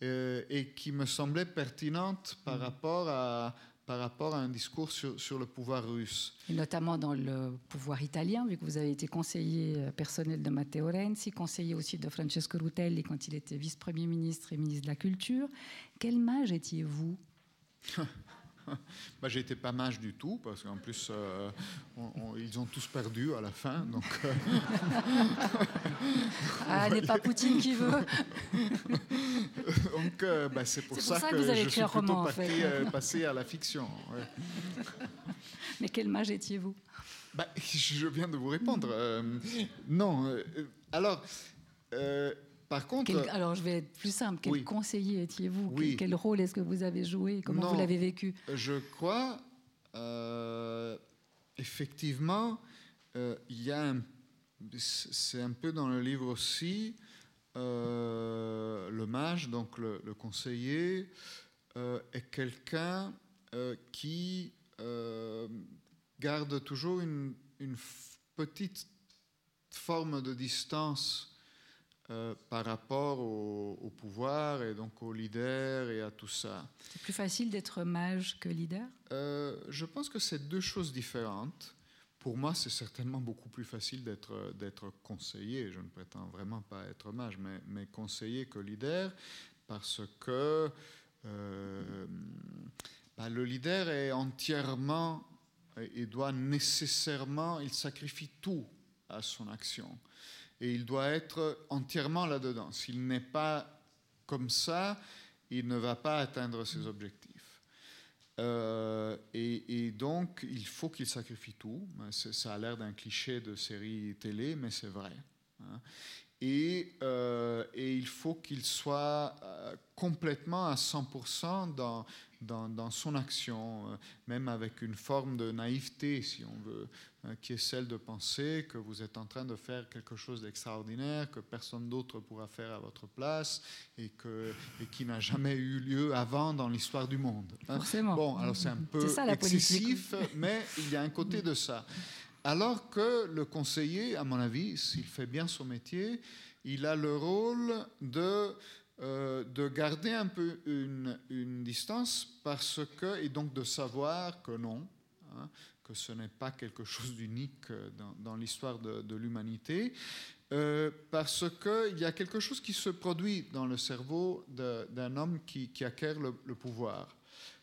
euh, et qui me semblaient pertinentes par, mm. rapport à, par rapport à un discours sur, sur, le pouvoir russe. Et notamment dans le pouvoir italien, vu que vous avez été conseiller euh, personnel de Matteo Renzi, conseiller aussi de Francesco Rutelli quand il était vice-premier ministre et ministre de la Culture. Quel mage étiez-vous? bah, J'étais pas mage du tout, parce qu'en plus, euh, ils ont tous perdu à la fin. Donc, euh, ah, n'est pas Poutine qui veut. donc, euh, bah, c'est pour, ça, que, je suis plutôt passé à la fiction. Mais quel mage étiez-vous? Bah, Je viens de vous répondre. non. alors. Par contre, alors je vais être plus simple. Quel conseiller étiez-vous? Quel, rôle est-ce que vous avez joué? Comment vous l'avez vécu? Je crois, euh, effectivement, euh, il y a c'est un peu dans le livre aussi, euh, le mage, donc le, conseiller, est quelqu'un qui garde toujours une, une petite forme de distance euh, par rapport au, pouvoir et donc au leader et à tout ça. C'est plus facile d'être mage que leader? Euh, Je pense que c'est deux choses différentes. Pour moi, c'est certainement beaucoup plus facile d'être, d'être conseiller. Je ne prétends vraiment pas être mage, mais, mais conseiller que leader, parce que euh, bah, le leader est entièrement, il doit nécessairement, il sacrifie tout à son action et il doit être entièrement là-dedans. S'il n'est pas comme ça, il ne va pas atteindre ses objectifs. Euh, et, donc, il faut qu'il sacrifie tout. Ça a l'air d'un cliché de série télé, mais c'est vrai. Et, euh, et, il faut qu'il soit euh, complètement à 100% dans, dans, dans, son action, même avec une forme de naïveté, si on veut. Hein, qui est celle de penser que vous êtes en train de faire quelque chose d'extraordinaire, que personne d'autre pourra faire à votre place et, que, et qui n'a jamais eu lieu avant dans l'histoire du monde. Hein. Forcément. Bon, alors c'est un peu excessif, mais il y a un côté de ça. Alors que le conseiller, à mon avis, s'il fait bien son métier, il a le rôle de euh, de garder un peu une, une, distance parce que, et donc de savoir que non, hein, que ce n'est pas quelque chose d'unique dans, l'histoire de, l'humanité, euh, parce qu'il y a quelque chose qui se produit dans le cerveau d'un homme qui, acquiert le, pouvoir.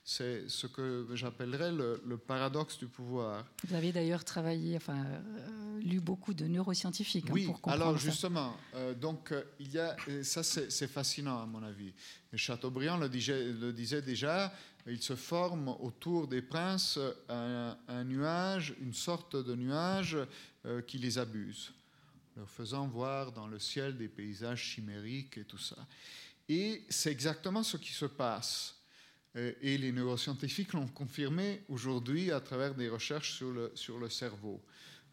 C'est ce que j'appellerais le, paradoxe du pouvoir. Vous avez d'ailleurs travaillé, enfin, euh, lu beaucoup de neuroscientifiques hein, oui, pour comprendre alors justement, euh, donc il y a, ça c'est fascinant à mon avis. Chateaubriand le disait, le disait déjà, il se forme autour des princes un, nuage, une sorte de nuage euh, qui les abuse, leur faisant voir dans le ciel des paysages chimériques et tout ça. Et c'est exactement ce qui se passe. Euh, et les neuroscientifiques l'ont confirmé aujourd'hui à travers des recherches sur le, sur le cerveau.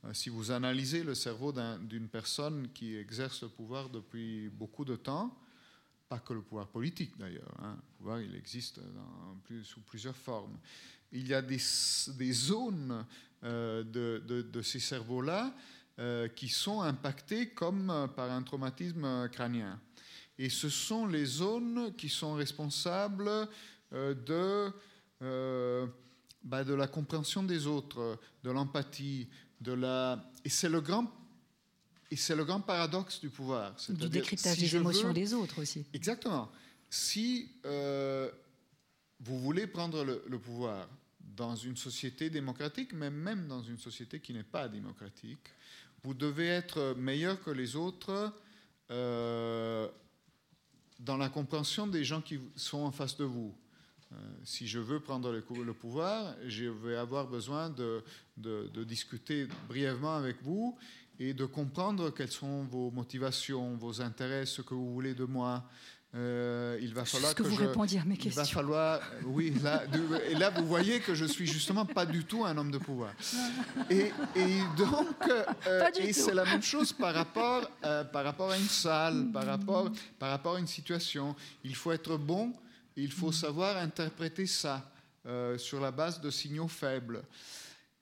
Euh, si vous analysez le cerveau d'une personne qui exerce le pouvoir depuis beaucoup de temps, pas que le pouvoir politique d'ailleurs. Hein. Le pouvoir, il existe sous plusieurs formes. Il y a des, zones euh, de, ces cerveaux-là qui sont impactées comme par un traumatisme crânien. Et ce sont les zones qui sont responsables de, bah, de la compréhension des autres, de l'empathie, de la... Et c'est le grand et c'est le grand paradoxe du pouvoir. Du décryptage des émotions des autres aussi. Exactement. Si euh, vous voulez prendre le, pouvoir dans une société démocratique, mais même dans une société qui n'est pas démocratique, vous devez être meilleur que les autres euh, dans la compréhension des gens qui sont en face de vous. Euh, si je veux prendre le, pouvoir, je vais avoir besoin de, de, de discuter brièvement avec vous et de comprendre quelles sont vos motivations, vos intérêts, ce que vous voulez de moi, euh, il va falloir que, que, vous je, répondiez à mes questions. Il va falloir, oui, là, et là vous voyez que je suis justement pas du tout un homme de pouvoir. Et, et donc, euh, et c'est la même chose par rapport, euh, par rapport à une salle, par rapport, par rapport à une situation. Il faut être bon, il faut savoir interpréter ça sur la base de signaux faibles.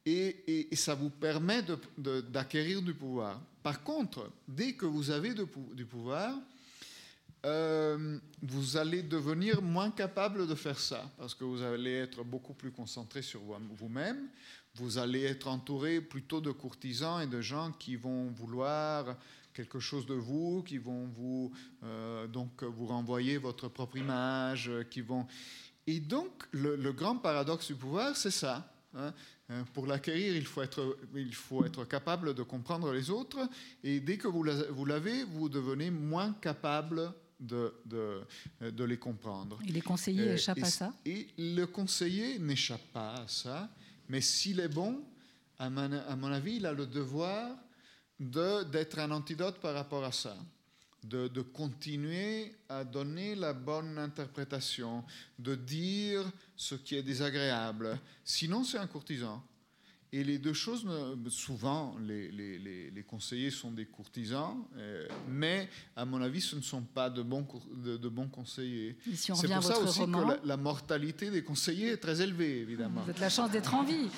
Et, et, ça vous permet d'acquérir du pouvoir. Par contre, dès que vous avez du pouvoir, euh, vous allez devenir moins capable de faire ça, parce que vous allez être beaucoup plus concentré sur vous-même, vous allez être entouré plutôt de courtisans et de gens qui vont vouloir quelque chose de vous, qui vont vous, euh, donc vous renvoyer votre propre image, qui vont... Et donc, le, grand paradoxe du pouvoir, c'est ça. Hein. Euh, pour l'acquérir, il, faut être, il faut être capable de comprendre les autres, et dès que vous l'avez, vous devenez moins capable de, de, les comprendre. Et les conseillers euh, échappent à ça? Et le conseiller n'échappe pas à ça, mais s'il est bon, à mon, à mon, avis, il a le devoir d'être un antidote par rapport à ça. De, continuer à donner la bonne interprétation, de dire ce qui est désagréable. Sinon, c'est un courtisan. Et les deux choses, souvent, les, les, les conseillers sont des courtisans, euh, mais à mon avis, ce ne sont pas de bons, de, bons conseillers. Si C'est pour ça aussi que la, mortalité des conseillers est très élevée, évidemment. Vous avez la chance d'être en vie.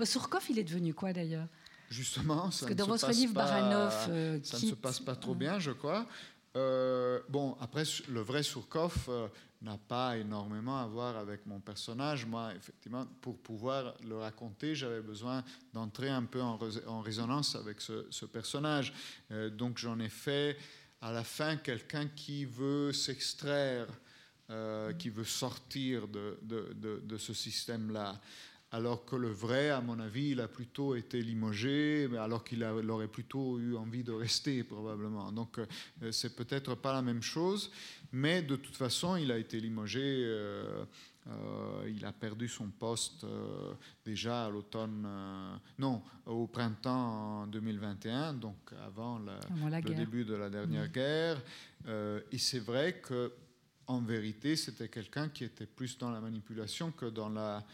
Surkov, il est devenu quoi d'ailleurs? Justement, ça Parce que dans votre livre, Baranov. Euh, ça ne se passe pas trop bien, je crois. Euh, bon, après, le vrai Surkov, n'a pas énormément à voir avec mon personnage. Moi, effectivement, pour pouvoir le raconter, j'avais besoin d'entrer un peu en, résonance avec ce, personnage. Euh, donc j'en ai fait à la fin quelqu'un qui veut s'extraire, euh, qui veut sortir de, ce système-là alors que le vrai, à mon avis, il a plutôt été limogé, alors qu'il aurait plutôt eu envie de rester probablement. Donc euh, c'est peut-être pas la même chose, mais de toute façon, il a été limogé. Euh, euh, il a perdu son poste déjà à l'automne, non, au printemps 2021, donc avant, le début de la dernière mmh. guerre. et c'est vrai que en vérité, c'était quelqu'un qui était plus dans la manipulation que dans la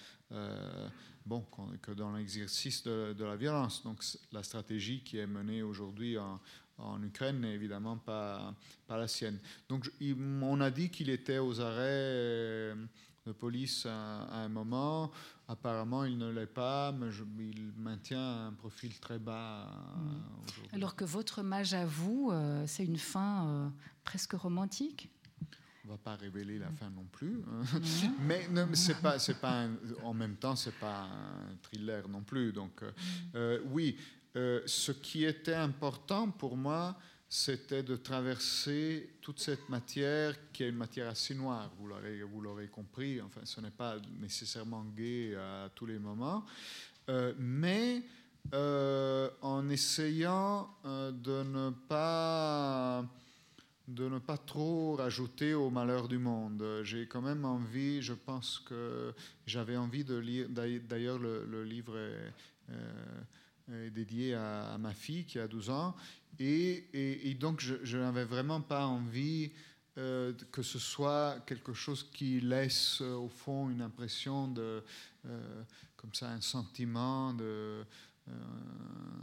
bon, que dans l'exercice de, la violence. Donc la stratégie qui est menée aujourd'hui en, Ukraine n'est évidemment pas, pas la sienne. Donc on a dit qu'il était aux arrêts euh, de police à, un moment. Apparemment, il ne l'est pas, mais il maintient un profil très bas. Euh, Alors que votre mage à vous, c'est une fin presque romantique? On va pas révéler la fin non plus, hein. mais c'est pas, c'est pas en même temps, c'est pas un thriller non plus. Donc, euh, euh, oui, euh, ce qui était important pour moi, c'était de traverser toute cette matière qui est une matière assez noire. Vous l'aurez, vous l'aurez compris. Enfin, ce n'est pas nécessairement gai à tous les moments, mais en essayant de ne pas de ne pas trop rajouter au malheur du monde. J'ai quand même envie, je pense que j'avais envie de lire, d'ailleurs le, livre est, dédié à, ma fille qui a 12 ans, et, donc je, n'avais vraiment pas envie euh, que ce soit quelque chose qui laisse au fond une impression de, euh, comme ça, un sentiment de euh,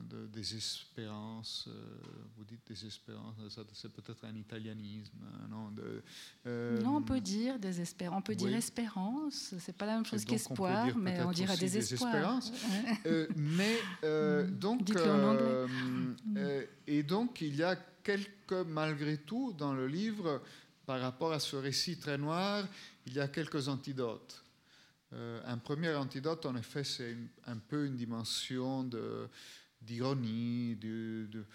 de désespérance. Euh, vous dites désespérance, c'est peut-être un italianisme, non euh, Non, on peut dire désespérance, on peut dire espérance. C'est pas la même chose qu'espoir, mais on dirait désespoir. mais donc, et donc il y a quelques, malgré tout, dans le livre, par rapport à ce récit très noir, il y a quelques antidotes. Euh, un premier antidote, en effet, c'est un peu une dimension d'ironie, de,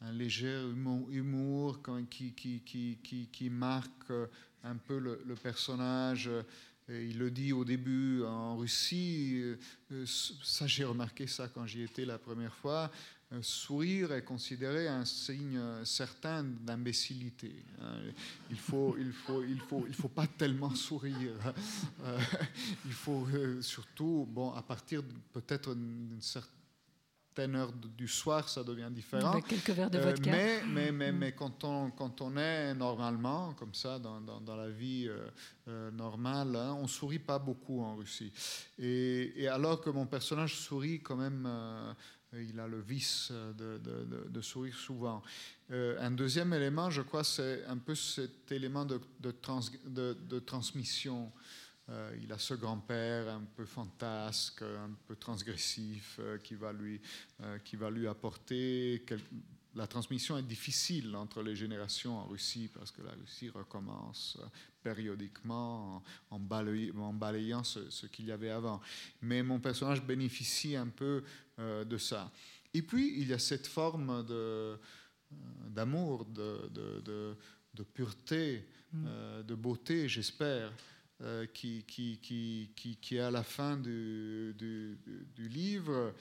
un léger humour, qui, marque un peu le, personnage. il le dit au début en Russie, euh, ça j'ai remarqué ça quand j'y étais la première fois, sourire est considéré un signe certain d'imbécilité. Hein. Il faut, il faut, il faut, il faut pas tellement sourire. il faut euh, surtout, bon, à partir peut-être d'une certaine heures du soir, ça devient différent. Avec quelques verres de Euh, vodka. mais mais, mais, mais quand, on, quand on est normalement, comme ça, dans, dans, dans la vie euh, euh, normale, hein, on sourit pas beaucoup en Russie. Et, et alors que mon personnage sourit quand même, euh, il a le vice de, sourire souvent. Euh, un deuxième élément, je crois, c'est un peu cet élément de, de trans- de- de transmission. Euh, il a ce grand-père un peu fantasque, un peu transgressif, euh, qui, va lui, qui va lui apporter. La transmission est difficile entre les générations en Russie parce que la Russie recommence périodiquement en, en balay- en balayant ce, qu'il y avait avant. Mais mon personnage bénéficie un peu de ça. Et puis, il y a cette forme de, euh, d'amour, de, de- de- de pureté, euh, de beauté, j'espère, euh, qui, qui, qui, qui, qui est à la fin du, du- du- du livre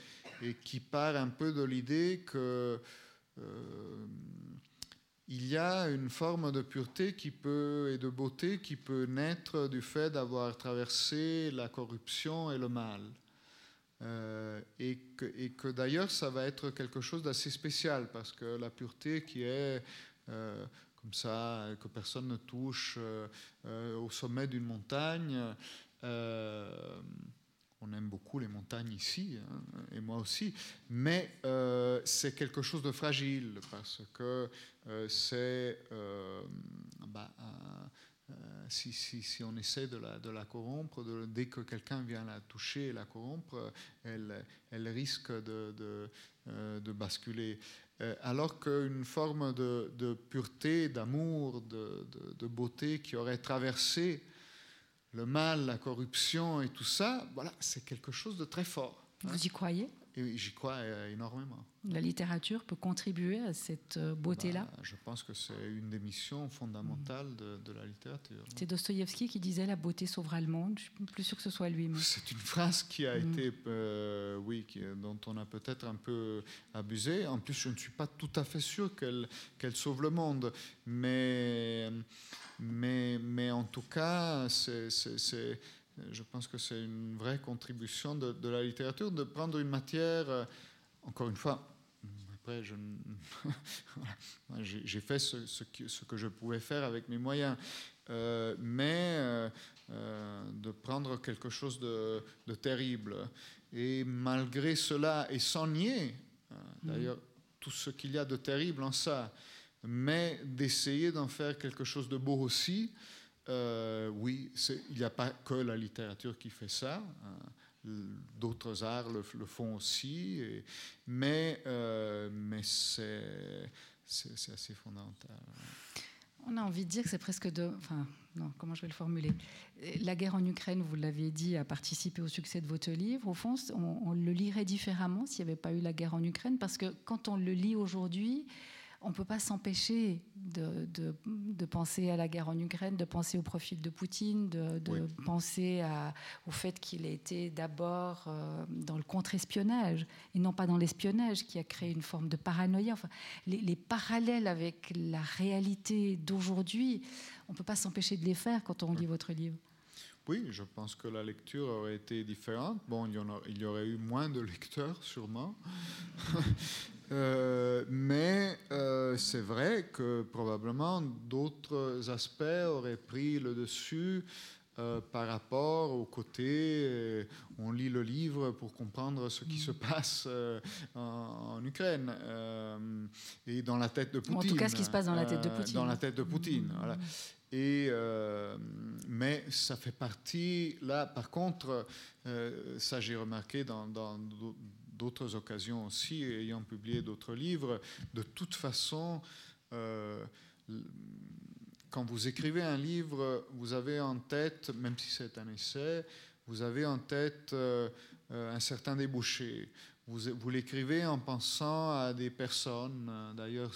et qui part un peu de l'idée que euh, il y a une forme de pureté qui peut, et de beauté qui peut naître du fait d'avoir traversé la corruption et le mal. Euh, et que, d'ailleurs, ça va être quelque chose d'assez spécial, parce que la pureté qui est euh, comme ça, que personne ne touche euh, au sommet d'une montagne, on aime beaucoup les montagnes ici, hein, et moi aussi, mais c'est quelque chose de fragile, parce que c'est... bah, si, si, on essaie de la, corrompre, dès que quelqu'un vient la toucher et la corrompre, elle, elle risque de, euh, basculer. Euh, alors qu'une forme de, pureté, d'amour, de beauté qui aurait traversé le mal, la corruption et tout ça, voilà, c'est quelque chose de très fort. hein. Vous y croyez? Et j'y crois euh, énormément. La littérature peut contribuer à cette euh, beauté-là Bah, je pense que c'est une des missions fondamentales de, de la littérature. C'est Dostoïevski qui disait la beauté sauvera le monde. Je suis plus sûr que ce soit lui. mais- C'est une phrase qui a Mm. été, euh, oui, qui- dont on a peut-être un peu abusé. En plus, je ne suis pas tout à fait sûr qu'elle sauve le monde, mais, mais, mais en tout cas, c'est- je pense que c'est une vraie contribution de, de la littérature de prendre une matière, euh, encore une fois. Après, je ne- voilà. j'ai fait ce, ce qui- ce que je pouvais faire avec mes moyens, Euh, mais euh, de prendre quelque chose de, de terrible. Et malgré cela, et sans nier, euh, d'ailleurs, tout ce qu'il y a de terrible en ça, mais d'essayer d'en faire quelque chose de beau aussi, euh, oui, il n'y a pas que la littérature qui fait ça. hein. D'autres arts le, font aussi, mais, euh, c'est assez fondamental. On a envie de dire que c'est presque de. Enfin, non, comment je vais le formuler? La guerre en Ukraine, vous l'avez dit, a participé au succès de votre livre. Au fond, on, on le lirait différemment s'il n'y avait pas eu la guerre en Ukraine, parce que quand on le lit aujourd'hui, on ne peut pas s'empêcher de, de- de penser à la guerre en Ukraine, de penser au profil de Poutine, de, de Oui. penser à- au fait qu'il a été d'abord euh, dans le contre-espionnage et non pas dans l'espionnage qui a créé une forme de paranoïa. Enfin, les, les parallèles avec la réalité d'aujourd'hui, on ne peut pas s'empêcher de les faire quand on lit votre livre. Oui, je pense que la lecture aurait été différente. Bon, il y, en a- il y aurait eu moins de lecteurs, sûrement. Euh, mais euh, c'est vrai que probablement d'autres aspects auraient pris le dessus euh, par rapport au côté on lit le livre pour comprendre ce qui se passe euh, en, en Ukraine et dans la tête de Poutine. En tout cas, ce qui se passe dans la tête de Poutine. Dans la tête de Poutine, voilà. Et, euh, mais ça fait partie, là, par contre, euh, ça j'ai remarqué dans, dans d'autres occasions aussi, ayant publié d'autres livres, de toute façon, euh, quand vous écrivez un livre, vous avez en tête, même si c'est un essai, vous avez en tête euh, euh, un certain débouché. Vous, vous l'écrivez en pensant à des personnes. D'ailleurs,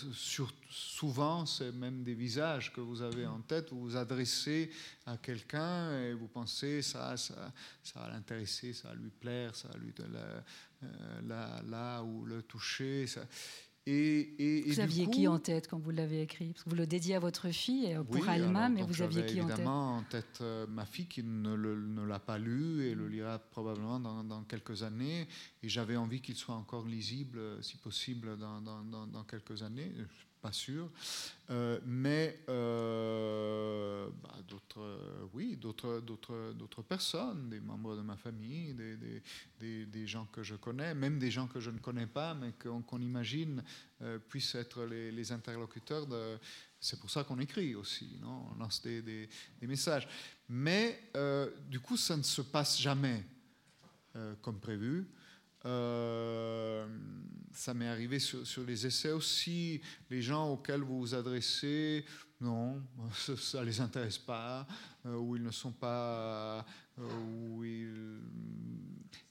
souvent, c'est même des visages que vous avez en tête. Vous vous adressez à quelqu'un et vous pensez ça, ça, ça va l'intéresser, ça va lui plaire, ça va lui là, là, ou le toucher. Ça. Et, vous aviez qui en tête quand vous l'avez écrit? Parce que vous le dédiez à votre fille pour Alma, mais vous aviez qui en tête? Évidemment, en tête euh, ma fille qui ne, ne l'a pas lu et le lira probablement dans, dans quelques années. Et j'avais envie qu'il soit encore lisible, si possible, dans, dans, dans quelques années pas sûr. Euh, mais euh, bah, d'autres, euh, oui, d'autres, d'autres, d'autres personnes, des membres de ma famille, des, des, des, gens que je connais, même des gens que je ne connais pas, mais qu'on, imagine puissent être les, interlocuteurs. C'est pour ça qu'on écrit aussi, non? On lance des messages. Mais du coup, ça ne se passe jamais comme prévu. Euh, ça m'est arrivé sur, les essais aussi. Les gens auxquels vous vous adressez, non, ça ne les intéresse pas, euh, ou ils ne sont pas. Euh,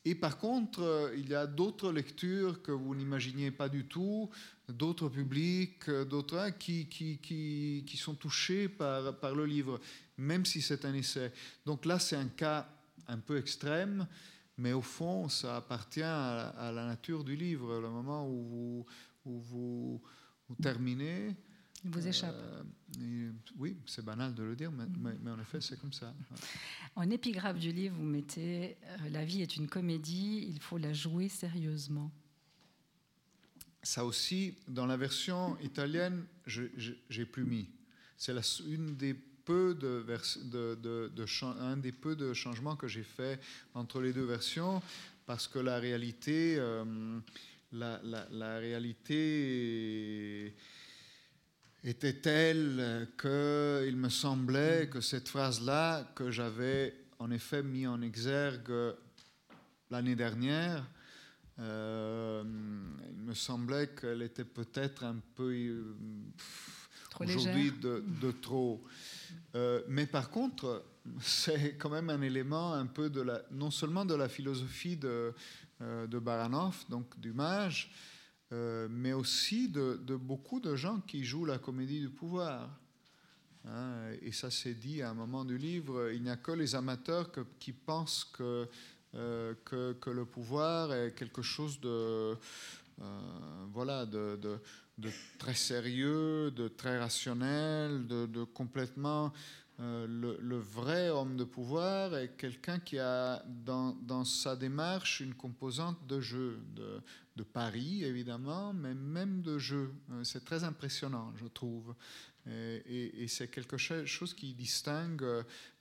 Et par contre, il y a d'autres lectures que vous n'imaginiez pas du tout, d'autres publics, d'autres hein, qui, qui, qui, qui, sont touchés par, par le livre, même si c'est un essai. Donc là, c'est un cas un peu extrême mais au fond, ça appartient à, la nature du livre. Le moment où vous, vous, terminez. Il vous échappe. Euh, oui, c'est banal de le dire, mais, mais, en effet, c'est comme ça. En épigraphe du livre, vous mettez euh, La vie est une comédie, il faut la jouer sérieusement. Ça aussi, dans la version italienne, j'ai plus mis. C'est une des un des peu de changements que j'ai fait entre les deux versions, parce que la réalité, euh, était telle qu'il me semblait que cette phrase-là, que j'avais en effet mis en exergue l'année dernière, euh, il me semblait qu'elle était peut-être un peu euh, aujourd'hui de, de, trop. Euh, mais par contre, c'est quand même un élément un peu de la, non seulement de la philosophie de, euh, de Baranov, donc du mage, euh, mais aussi de, beaucoup de gens qui jouent la comédie du pouvoir. Hein, et ça s'est dit à un moment du livre, il n'y a que les amateurs qui pensent que, que, que, le pouvoir est quelque chose de, voilà, de, de très sérieux, de très rationnel, de, complètement... Euh, le, vrai homme de pouvoir est quelqu'un qui a dans, sa démarche une composante de jeu, de, de pari évidemment, mais même de jeu. Euh, c'est très impressionnant, je trouve. Et, et, c'est quelque chose qui distingue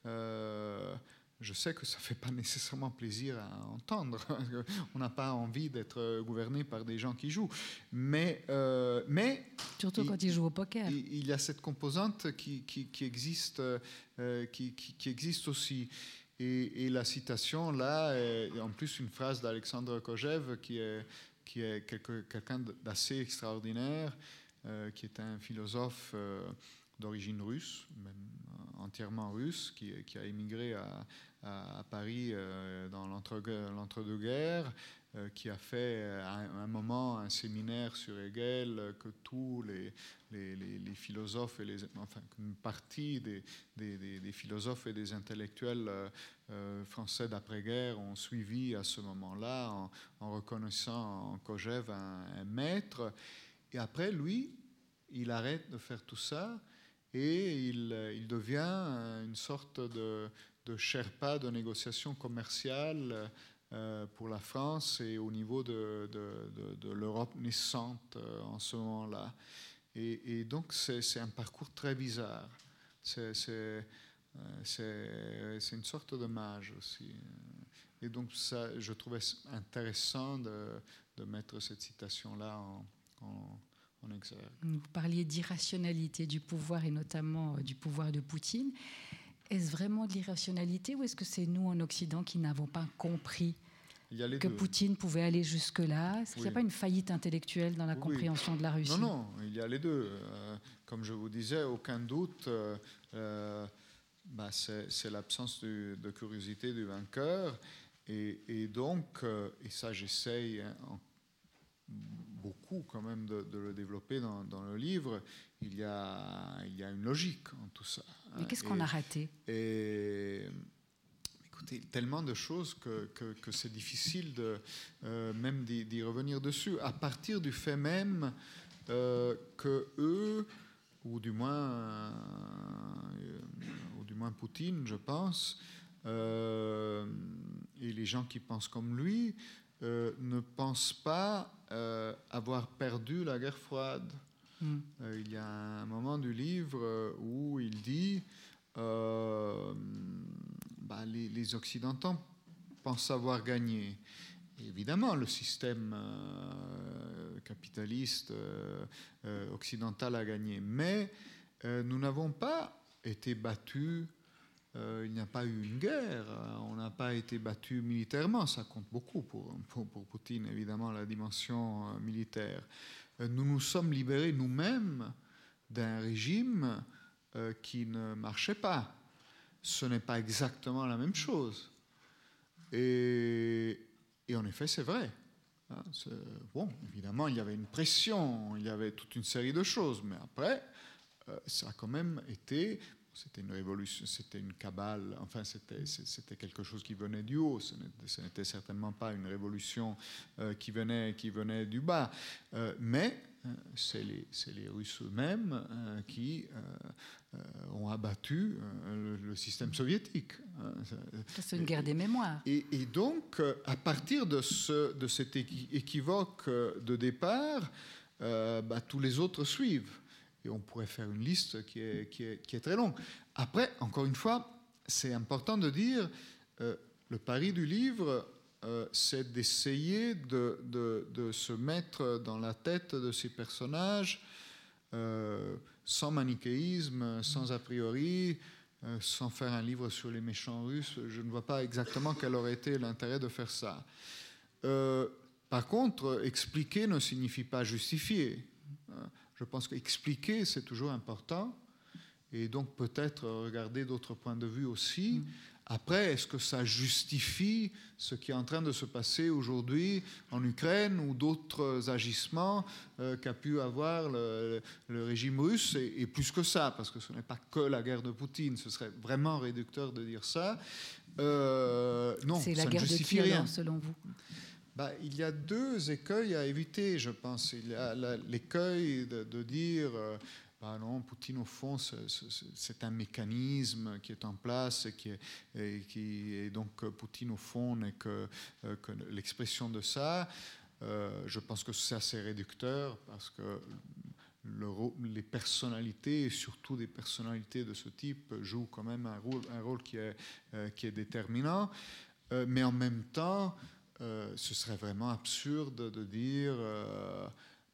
euh, je sais que ça ne fait pas nécessairement plaisir à entendre. On n'a pas envie d'être gouverné par des gens qui jouent. Mais, euh, mais surtout quand ils jouent au poker. Il, y a cette composante qui, qui, existe, euh, qui, qui, existe aussi. Et, la citation là, est en plus une phrase d'Alexandre Kojev qui est, qui est quelqu'un d'assez extraordinaire, euh, qui est un philosophe d'origine russe, même entièrement russe, qui, qui a émigré à, à, Paris euh, dans l'entre-deux-guerres, euh, qui a fait à un, moment un séminaire sur Hegel que tous les, philosophes et les, enfin une partie des, philosophes et des intellectuels euh, français d'après-guerre ont suivi à ce moment-là en, reconnaissant en Kojève un, maître. Et après, lui, il arrête de faire tout ça et il devient une sorte de, de Sherpa de négociations commerciales euh, pour la France et au niveau de, de, l'Europe naissante euh, en ce moment-là. Et, donc c'est un parcours très bizarre. C'est euh, une sorte de mage aussi. Et donc ça, je trouvais intéressant de, mettre cette citation-là en, en, en exergue. Vous parliez d'irrationalité du pouvoir et notamment du pouvoir de Poutine. Est-ce vraiment de l'irrationalité ou est-ce que c'est nous en Occident qui n'avons pas compris que Poutine pouvait aller jusque-là? Est-ce qu'il n'y a pas une faillite intellectuelle dans la compréhension de la Russie? Non, non, il y a les deux. Euh, comme je vous disais, aucun doute, euh, euh, bah, c'est l'absence de, curiosité du vainqueur. Et, donc, et ça j'essaye hein, beaucoup quand même de, le développer dans, dans, le livre, il y, a, il y a une logique en tout ça. Mais qu'est-ce qu'on a raté? et, écoutez, tellement de choses que, que, c'est difficile de, même d'y revenir dessus. À partir du fait même que eux, ou du moins, ou du moins Poutine, je pense, et les gens qui pensent comme lui, ne pensent pas avoir perdu la guerre froide. Hmm. il y a un moment du livre où il dit euh, bah, les, Occidentaux pensent avoir gagné. évidemment, le système euh, capitaliste euh, occidental a gagné. Mais nous n'avons pas été battus. Il n'y a pas eu une guerre. On n'a pas été battus militairement. Ça compte beaucoup pour, pour, Poutine, évidemment, la dimension militaire. nous nous sommes libérés nous-mêmes d'un régime euh, qui ne marchait pas. Ce n'est pas exactement la même chose. Et, en effet, c'est vrai. Hein, bon, évidemment, il y avait une pression, il y avait toute une série de choses, mais après, euh, ça a quand même été c'était une révolution, c'était une cabale, enfin c'était, quelque chose qui venait du haut, ce n'était, certainement pas une révolution euh, qui, venait, qui venait du bas. mais c'est les, les, Russes eux-mêmes qui euh, ont abattu euh, le, système soviétique. C'est une guerre des mémoires. Et, donc, euh, à partir de, ce, de cet équivoque de départ, bah, tous les autres suivent. Et on pourrait faire une liste qui est, très longue. Après, encore une fois, c'est important de dire, le pari du livre, c'est d'essayer de, se mettre dans la tête de ces personnages sans manichéisme, sans a priori, euh, sans faire un livre sur les méchants russes. Je ne vois pas exactement quel aurait été l'intérêt de faire ça. Euh, par contre, expliquer ne signifie pas justifier. Euh, je pense qu'expliquer, c'est toujours important. Et donc peut-être regarder d'autres points de vue aussi. Mm. Après, est-ce que ça justifie ce qui est en train de se passer aujourd'hui en Ukraine ou d'autres agissements euh, qu'a pu avoir le, régime russe et, plus que ça, parce que ce n'est pas que la guerre de Poutine, ce serait vraiment réducteur de dire ça. Euh, non, c'est la guerre de qui rien. selon vous bah, il y a deux écueils à éviter, je pense. Il y a l'écueil de, dire euh, bah non, Poutine, au fond, c'est un mécanisme qui est en place et qui est, donc Poutine, au fond, n'est que, euh, l'expression de ça. Euh, je pense que c'est assez réducteur parce que le, les personnalités, et surtout des personnalités de ce type, jouent quand même un rôle, qui est déterminant. mais en même temps, ce serait vraiment absurde de dire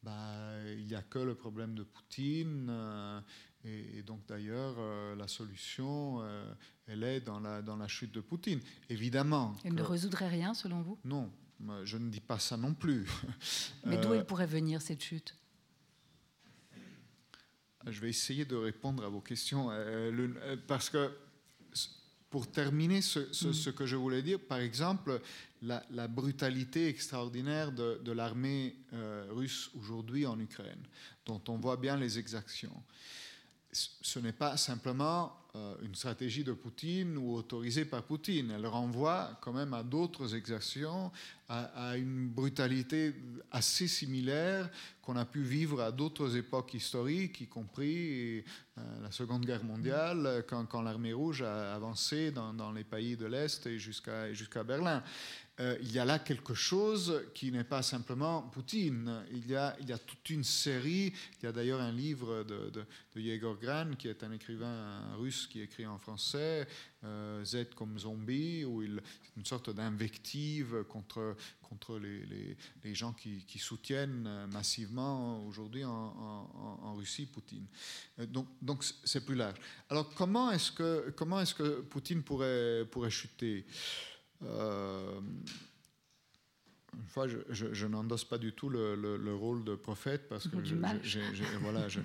bah, il n'y a que le problème de Poutine. Euh, et, donc d'ailleurs, euh, la solution, euh, elle est dans la, dans la chute de Poutine. Évidemment. Elle ne résoudrait rien selon vous? Non, je ne dis pas ça non plus. Mais d'où elle pourrait venir cette chute? Je vais essayer de répondre à vos questions. parce que pour terminer ce, mm. que je voulais dire, par exemple, la, brutalité extraordinaire de, l'armée euh, russe aujourd'hui en Ukraine, dont on voit bien les exactions. Ce n'est pas simplement euh, une stratégie de Poutine ou autorisée par Poutine. Elle renvoie quand même à d'autres exactions, à, une brutalité assez similaire qu'on a pu vivre à d'autres époques historiques, y compris euh, la Seconde Guerre mondiale, quand, l'armée rouge a avancé dans, les pays de l'Est et jusqu'à Berlin. Euh, il y a là quelque chose qui n'est pas simplement Poutine. Il y, a, toute une série, il y a d'ailleurs un livre de, Yegor Gran, qui est un écrivain russe qui écrit en français, euh, Z comme zombie, où il, une sorte d'invective contre, contre les, gens qui, soutiennent massivement aujourd'hui en, Russie Poutine. Euh, donc, donc c'est plus large. Alors comment est-ce que, comment est-ce que Poutine pourrait, pourrait chuter? Euh, une fois, je, je, n'endosse pas du tout le, le, rôle de prophète parce que je, voilà, je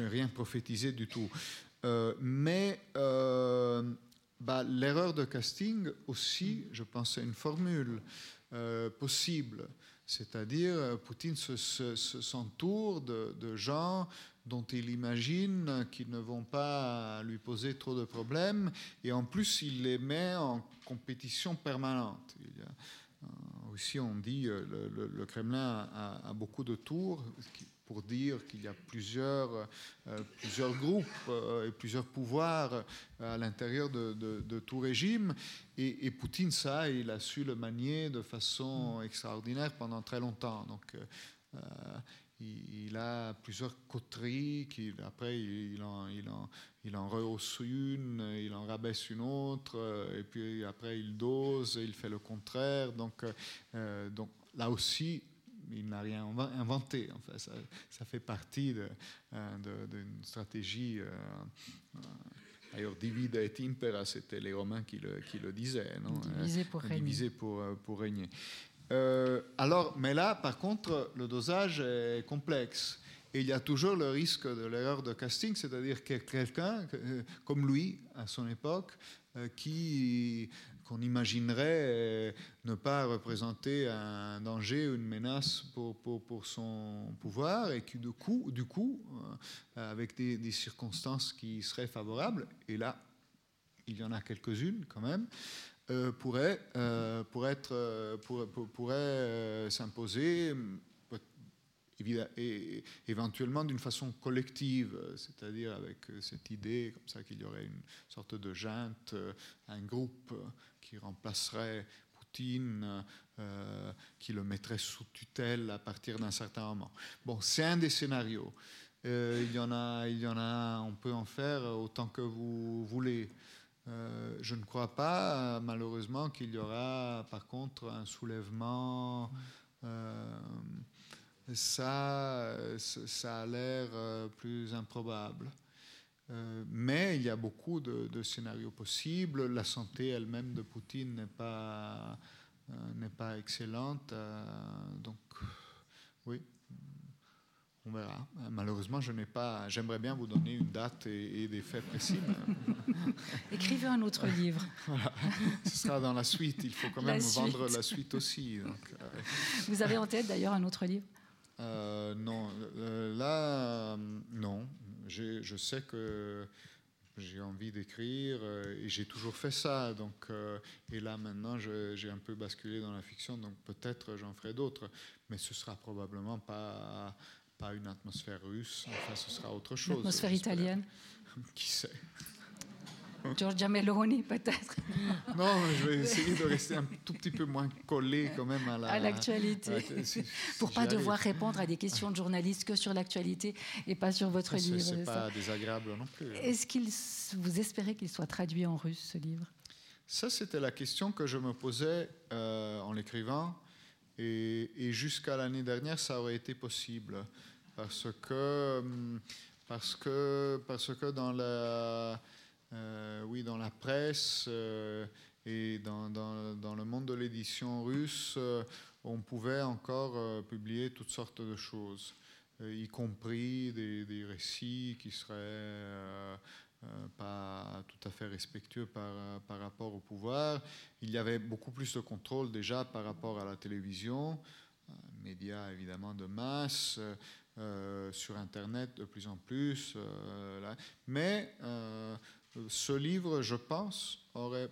n'ai rien prophétisé du tout. Euh, mais euh, bah, l'erreur de casting aussi, je pense, c'est une formule euh, possible. C'est-à-dire, Poutine s'entoure de, de, gens dont il imagine qu'ils ne vont pas lui poser trop de problèmes, et en plus, il les met en compétition permanente. Il y a, euh, aussi, on dit, le, le, le Kremlin a, beaucoup de tours, pour dire qu'il y a plusieurs, euh, plusieurs groupes euh, et plusieurs pouvoirs euh, à l'intérieur de, tout régime. Et, Poutine, ça, il a su le manier de façon extraordinaire pendant très longtemps. Donc, euh, il, il, a plusieurs coteries, qui, après, il en, il, en, il en rehausse une, il en rabaisse une autre, et puis après, il dose, il fait le contraire. Donc, euh, donc là aussi, il n'a rien inventé. Enfin, ça, ça fait partie d'une de, stratégie. Euh, D'ailleurs, divide et impera, c'était les Romains qui le, qui le disaient. Non diviser pour régner. Diviser pour, pour régner. Euh, alors, mais là, par contre, le dosage est complexe. Et il y a toujours le risque de l'erreur de casting, c'est-à-dire que quelqu'un comme lui, à son époque, euh, qui qu'on imaginerait ne pas représenter un danger ou une menace pour, pour, son pouvoir et qui, du coup, du coup avec des, circonstances qui seraient favorables, et là, il y en a quelques-unes quand même, euh, pourrait, euh, pour être, pour, pourrait euh, s'imposer éventuellement d'une façon collective, c'est-à-dire avec cette idée comme ça qu'il y aurait une sorte de junte, un groupe qui remplacerait Poutine, euh, qui le mettrait sous tutelle à partir d'un certain moment. Bon, c'est un des scénarios. Euh, il, y en a, il y en a, on peut en faire autant que vous voulez. Euh, je ne crois pas, malheureusement, qu'il y aura, par contre, un soulèvement. Euh, ça, ça a l'air plus improbable. Euh, mais il y a beaucoup de, de, scénarios possibles. La santé elle-même de Poutine n'est pas, euh, n'est pas excellente. Euh, donc, oui, on verra. Malheureusement, je n'ai pas. J'aimerais bien vous donner une date et, et des faits précis. Écrivez un autre livre. voilà. Ce sera dans la suite. Il faut quand même vendre la suite aussi. Donc, vous avez en tête d'ailleurs un autre livre? Non, là, non je sais que j'ai envie d'écrire et j'ai toujours fait ça. Donc, euh, et là maintenant, j'ai un peu basculé dans la fiction, donc peut-être j'en ferai d'autres, mais ce sera probablement pas pas une atmosphère russe. Enfin, ce sera autre chose. Une atmosphère italienne. Qui sait? Giorgia Meloni, peut-être. Non, je vais essayer de rester un tout petit peu moins collé quand même à l'actualité. La, si, Pour si pas devoir répondre à des questions de journalistes que sur l'actualité et pas sur votre livre. Ce n'est pas désagréable non plus. Est-ce qu'il vous espérez qu'il soit traduit en russe, ce livre? Ça, c'était la question que je me posais euh, en l'écrivant. Et, et jusqu'à l'année dernière, ça aurait été possible. Parce que, hum, parce que, parce que dans la euh, oui, dans la presse euh, et dans, dans, dans, le monde de l'édition russe, euh, on pouvait encore euh, publier toutes sortes de choses, euh, y compris des, des, récits qui seraient euh, pas tout à fait respectueux par, par rapport au pouvoir. Il y avait beaucoup plus de contrôle déjà par rapport à la télévision, médias évidemment de masse. Euh, sur Internet de plus en plus. Euh. Mais euh, ce livre, je pense, aurait,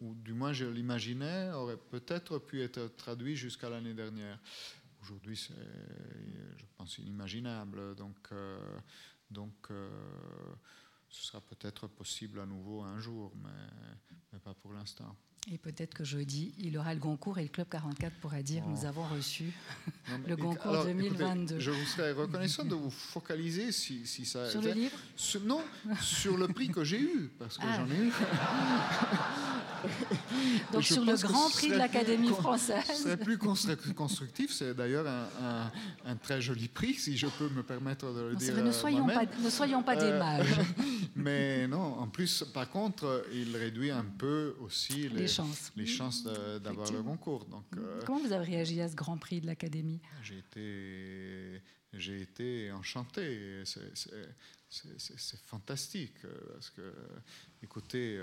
ou du moins je l'imaginais, aurait peut-être pu être traduit jusqu'à l'année dernière. Aujourd'hui, c'est, je pense, inimaginable. Donc, donc ce sera peut-être possible à nouveau un jour, mais pas pour l'instant. Et peut-être que jeudi, il aura le Goncourt et le Club 44 pourra dire oh. nous avons reçu non, le Goncourt alors, 2022. Écoutez, je vous serais reconnaissant de vous focaliser si, si ça. Sur le livre sur, Non, sur le prix que j'ai eu, parce que ah. j'en ai eu. Donc sur le Grand Prix de l'Académie française. Ce serait plus constructif. C'est d'ailleurs un, un, un, très joli prix, si je peux me permettre de le non, dire. Ne, soyons pas, ne soyons pas des mages. Euh, mais non, en plus, par contre, il réduit un peu aussi les, les chances, les chances d'avoir le concours. Donc, euh, Comment vous avez réagi à ce Grand Prix de l'Académie? J'ai été, j'ai été enchanté. C'est fantastique parce que écoutez,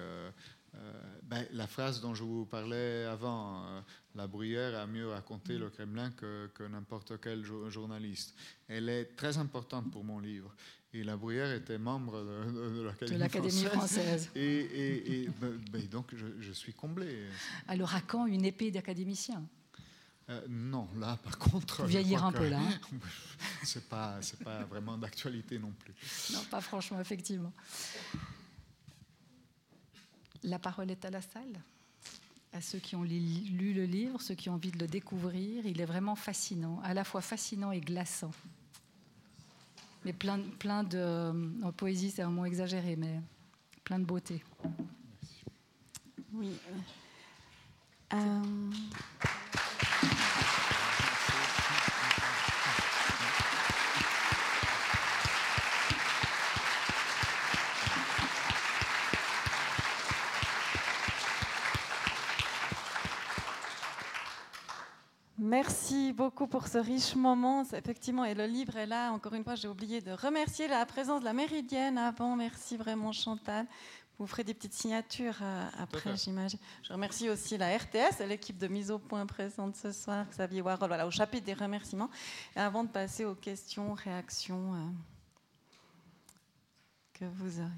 ben, la phrase dont je vous parlais avant, la bruyère a mieux raconté le Kremlin que, n'importe quel journaliste, elle est très importante pour mon livre. Et la Bruyère était membre de, l'Académie française. Et, ben, ben, donc, je, suis comblé. Alors, à quand une épée d'académicien? Euh, non, là, par contre. Vieillir un peu, là. Hein. c'est pas, c'est pas vraiment d'actualité non plus. Non, pas franchement, effectivement. La parole est à la salle. À ceux qui ont lu le livre, ceux qui ont envie de le découvrir, il est vraiment fascinant, à la fois fascinant et glaçant. Mais plein, plein de. En poésie, c'est un mot exagéré, mais plein de beauté. Oui. Euh... Merci beaucoup pour ce riche moment. Effectivement, et le livre est là. Encore une fois, j'ai oublié de remercier la présence de la Méridienne avant. Merci vraiment, Chantal. Vous ferez des petites signatures euh, après, j'imagine. Je remercie aussi la RTS et l'équipe de mise au point présente ce soir, Xavier Warhol, voilà, au chapitre des remerciements. Et avant de passer aux questions, réactions euh, que vous aurez.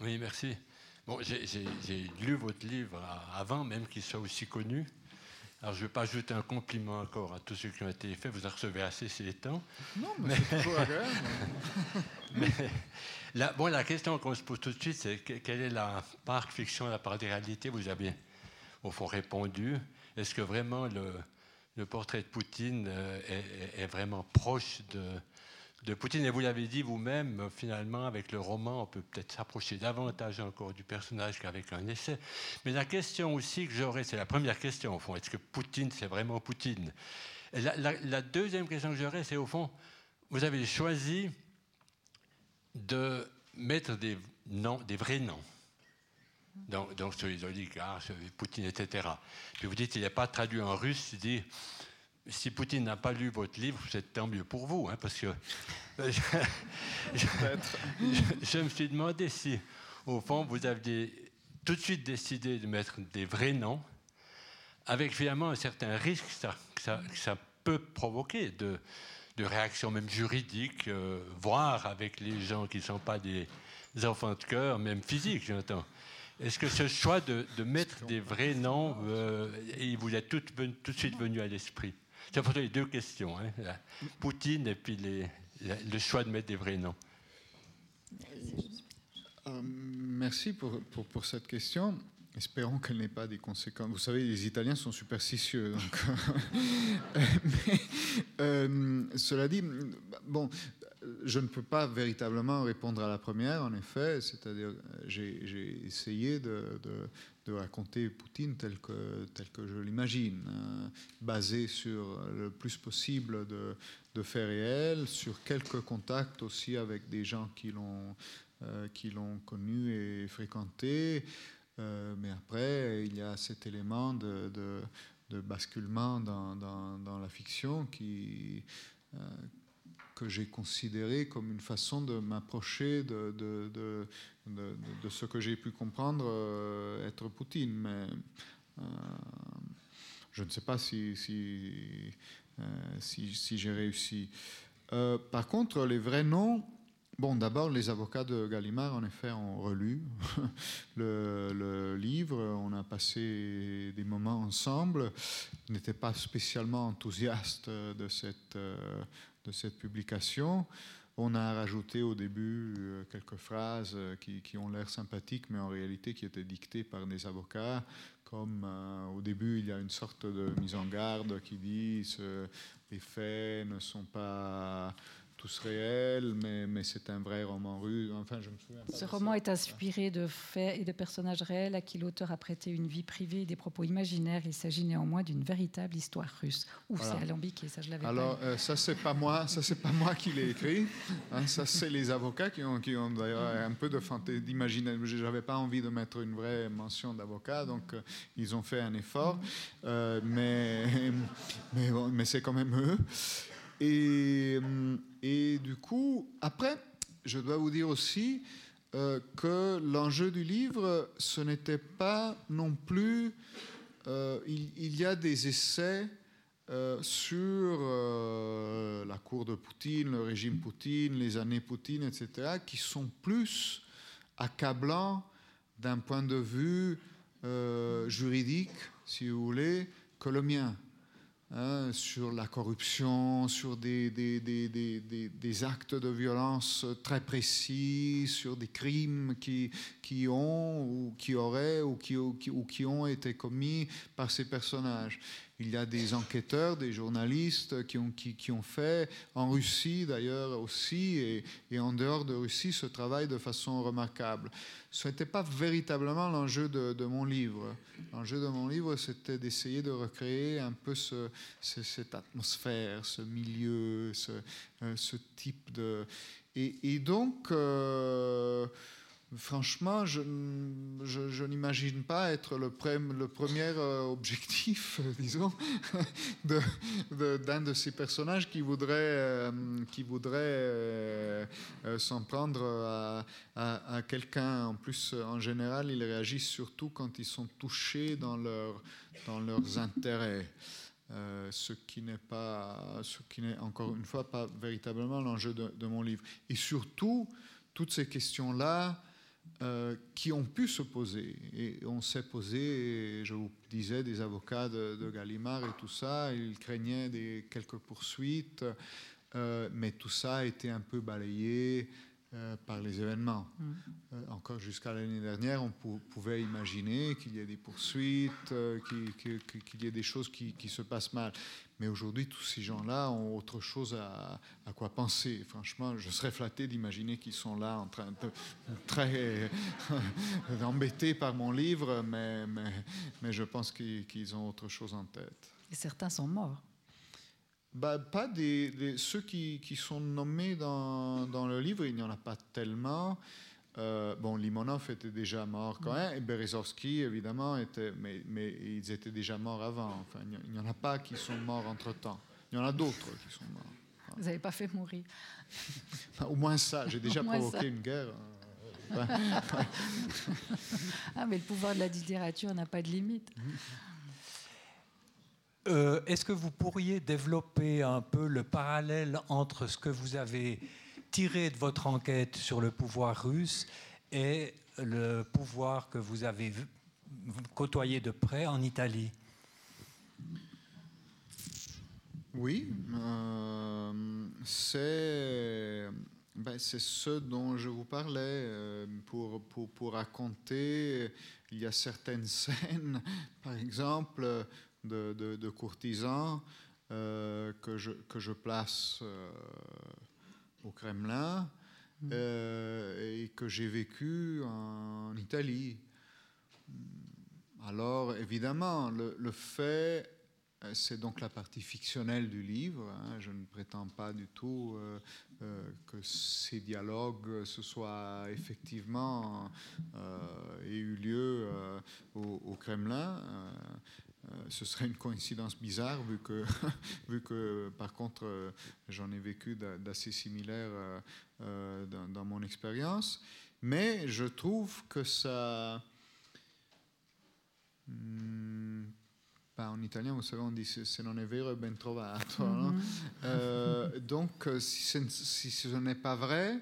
Oui, merci. Bon, j'ai lu votre livre avant même qu'il soit aussi connu. Alors, je ne vais pas ajouter un compliment encore à tous ceux qui ont été faits. Vous en recevez assez ces temps. Non, mais, c'est agréable. mais la, bon, la question qu'on se pose tout de suite, c'est quelle est la part fiction, la part des réalités? Vous avez, au fond, répondu. Est-ce que vraiment le, le, portrait de Poutine euh, est, est vraiment proche de, de Poutine. Et vous l'avez dit vous-même, finalement, avec le roman, on peut peut-être s'approcher davantage encore du personnage qu'avec un essai. Mais la question aussi que j'aurais, c'est la première question au fond, est-ce que Poutine, c'est vraiment Poutine? La, deuxième question que j'aurais, c'est au fond, vous avez choisi de mettre des noms, des vrais noms. Donc, donc sur les oligarques, Poutine, etc. Puis vous dites, il n'est pas traduit en russe, il dit si Poutine n'a pas lu votre livre, c'est tant mieux pour vous, hein, parce que je, me suis demandé si, au fond, vous aviez tout de suite décidé de mettre des vrais noms, avec finalement un certain risque que ça, ça, peut provoquer de, de réactions même juridiques, euh, voire avec les gens qui ne sont pas des enfants de cœur, même physiques, j'entends. Est-ce que ce choix de, de mettre des vrais noms, euh, il vous est tout, tout de suite venu à l'esprit? C'est pour les deux questions, hein. Poutine et puis le choix de mettre des vrais noms. Euh, merci pour, pour, cette question. Espérons qu'elle n'ait pas des conséquences. Vous savez, les Italiens sont superstitieux. Mais, euh, cela dit, bon, je ne peux pas véritablement répondre à la première, en effet. C'est-à-dire, j'ai essayé de raconter Poutine tel que, tel que je l'imagine, hein, basé sur le plus possible de, de, faits réels, sur quelques contacts aussi avec des gens qui l'ont euh, connu et fréquenté. Euh, mais après, il y a cet élément de, de, basculement dans, dans, la fiction qui, euh, que j'ai considéré comme une façon de m'approcher de, de, de, de, ce que j'ai pu comprendre euh, être Poutine. Mais euh, je ne sais pas si, si, euh, si, j'ai réussi. par contre, les vrais noms, Bon, d'abord, les avocats de Gallimard, en effet, ont relu le, livre. On a passé des moments ensemble. Ils n'étaient pas spécialement enthousiastes de cette, de cette publication. On a rajouté au début euh, quelques phrases euh, qui, ont l'air sympathiques, mais en réalité qui étaient dictées par des avocats, comme euh, au début il y a une sorte de mise en garde qui dit que les faits ne sont pas tous réels, mais, mais c'est un vrai roman russe. Enfin, je me souviens Ce roman est inspiré de faits et de personnages réels à qui l'auteur a prêté une vie privée et des propos imaginaires. Il s'agit néanmoins d'une véritable histoire russe. Ou c'est alambiqué, ça je l'avais Alors, euh, ça c'est pas moi, ça c'est pas moi qui l'ai écrit. Hein, ça c'est les avocats qui ont, qui ont d'ailleurs un peu de fantaisie d'imaginer. J'avais pas envie de mettre une vraie mention d'avocat, donc euh, ils ont fait un effort, euh, mais mais, bon, mais c'est quand même eux. Et, et, du coup, après, je dois vous dire aussi euh, que l'enjeu du livre, ce n'était pas non plus... Euh, il, y a des essais euh, sur la cour de Poutine, le régime Poutine, les années Poutine, etc., qui sont plus accablants d'un point de vue juridique, si vous voulez, que le mien. Hein, sur la corruption, sur des, des, des, des, actes de violence très précis, sur des crimes qui, qui ont ou qui auraient ou qui, ou qui ont été commis par ces personnages. Il y a des enquêteurs, des journalistes qui ont, qui, ont fait, en Russie d'ailleurs aussi, et, et, en dehors de Russie, ce travail de façon remarquable. Ce n'était pas véritablement l'enjeu de, mon livre. L'enjeu de mon livre, c'était d'essayer de recréer un peu ce, cette atmosphère, ce milieu, ce, euh, ce type de... Et, et donc... Euh, Franchement, je, n'imagine pas être le, premier euh, objectif, disons, d'un de, ces personnages qui voudrait, euh, qui voudrait euh, s'en prendre à, quelqu'un. En plus, en général, ils réagissent surtout quand ils sont touchés dans, dans leurs intérêts. ce qui n'est pas, ce qui n'est encore une fois pas véritablement l'enjeu de, mon livre. Et surtout, toutes ces questions-là euh, qui ont pu se poser. Et on s'est posé, je vous disais, des avocats de, Gallimard et tout ça, ils craignaient des, quelques poursuites, euh, mais tout ça a été un peu balayé euh, par les événements. Mm. encore jusqu'à l'année dernière, on pouvait imaginer qu'il y ait des poursuites, qu'il y ait des choses qui, qui se passent mal. Mais aujourd'hui, tous ces gens-là ont autre chose à, quoi penser. Franchement, je serais flatté d'imaginer qu'ils sont là en train de très embêtés par mon livre, mais, mais, mais je pense qu'ils ont autre chose en tête. Et certains sont morts. Bah, pas des, ceux qui, qui, sont nommés dans, dans, le livre, il n'y en a pas tellement. Euh, bon, Limonov était déjà mort quand même, et Berezovski, évidemment, était, mais, mais, ils étaient déjà morts avant. Enfin, il n'y en a pas qui sont morts entre-temps. Il y en a d'autres qui sont morts. Vous n'avez pas fait mourir. Au moins ça, j'ai déjà provoqué une guerre. Hein. ah, mais le pouvoir de la littérature n'a pas de limite. Euh, est-ce que vous pourriez développer un peu le parallèle entre ce que vous avez tiré de votre enquête sur le pouvoir russe et le pouvoir que vous avez côtoyé de près en Italie? Oui, euh, ben, c'est ce dont je vous parlais. Euh, pour, raconter, il y a certaines scènes, par exemple, de, de, courtisans euh, que, je, que je place au Kremlin mm. euh, et que j'ai vécu en Italie. Alors, évidemment, le, fait, euh, c'est donc la partie fictionnelle du livre. Hein. je ne prétends pas du tout euh, que ces dialogues se soient effectivement aient eu lieu au, au, Kremlin. Euh, ce serait une coïncidence bizarre vu que, vu que par contre, euh, j'en ai vécu d'assez similaire euh, dans, mon expérience. Mais je trouve que ça... Hmm, en italien, vous savez, on dit se non è vero ben trovato. Mm-hmm. donc, si, si ce n'est pas vrai,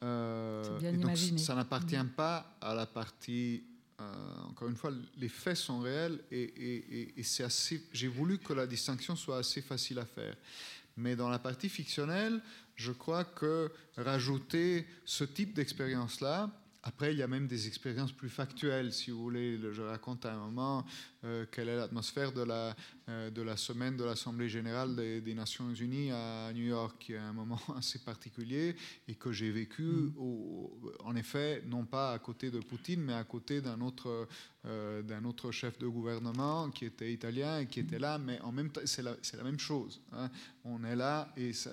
donc, ça n'appartient pas à la partie euh, encore une fois, les faits sont réels et, c'est assez. J'ai voulu que la distinction soit assez facile à faire. Mais dans la partie fictionnelle, je crois que rajouter ce type d'expérience-là, après, il y a même des expériences plus factuelles, si vous voulez. Je raconte à un moment euh, quelle est l'atmosphère de la, euh, de la semaine de l'Assemblée générale des, Nations Unies à New York, qui est un moment assez particulier et que j'ai vécu, mm. en effet, non pas à côté de Poutine, mais à côté d'un autre, euh, d'un autre chef de gouvernement qui était italien et qui était là, mais en même temps, c'est la, la, même chose. Hein. On est là et ça,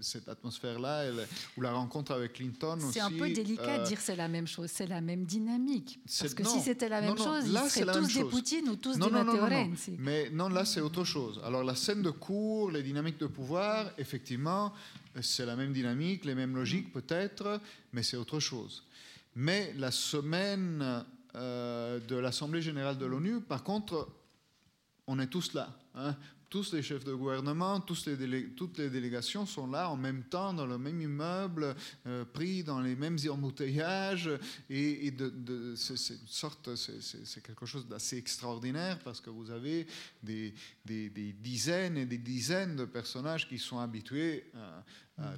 cette atmosphère-là, ou la rencontre avec Clinton aussi. C'est un peu délicat de dire c'est la même chose, c'est la même dynamique. Parce que si c'était la même chose, ils seraient tous des Poutine ou tous non, Matteo Renzi. Mais non, là, là, c'est autre chose. Alors, la scène de cours, les dynamiques de pouvoir, effectivement, c'est la même dynamique, les mêmes logiques peut-être, mais c'est autre chose. Mais la semaine euh, de l'Assemblée générale de l'ONU, par contre, on est tous là. Hein tous les chefs de gouvernement, toutes les délégations sont là en même temps dans le même immeuble, euh, pris dans les mêmes embouteillages. Et, c'est, quelque chose d'assez extraordinaire parce que vous avez des, des, dizaines et des dizaines de personnages qui sont habitués euh,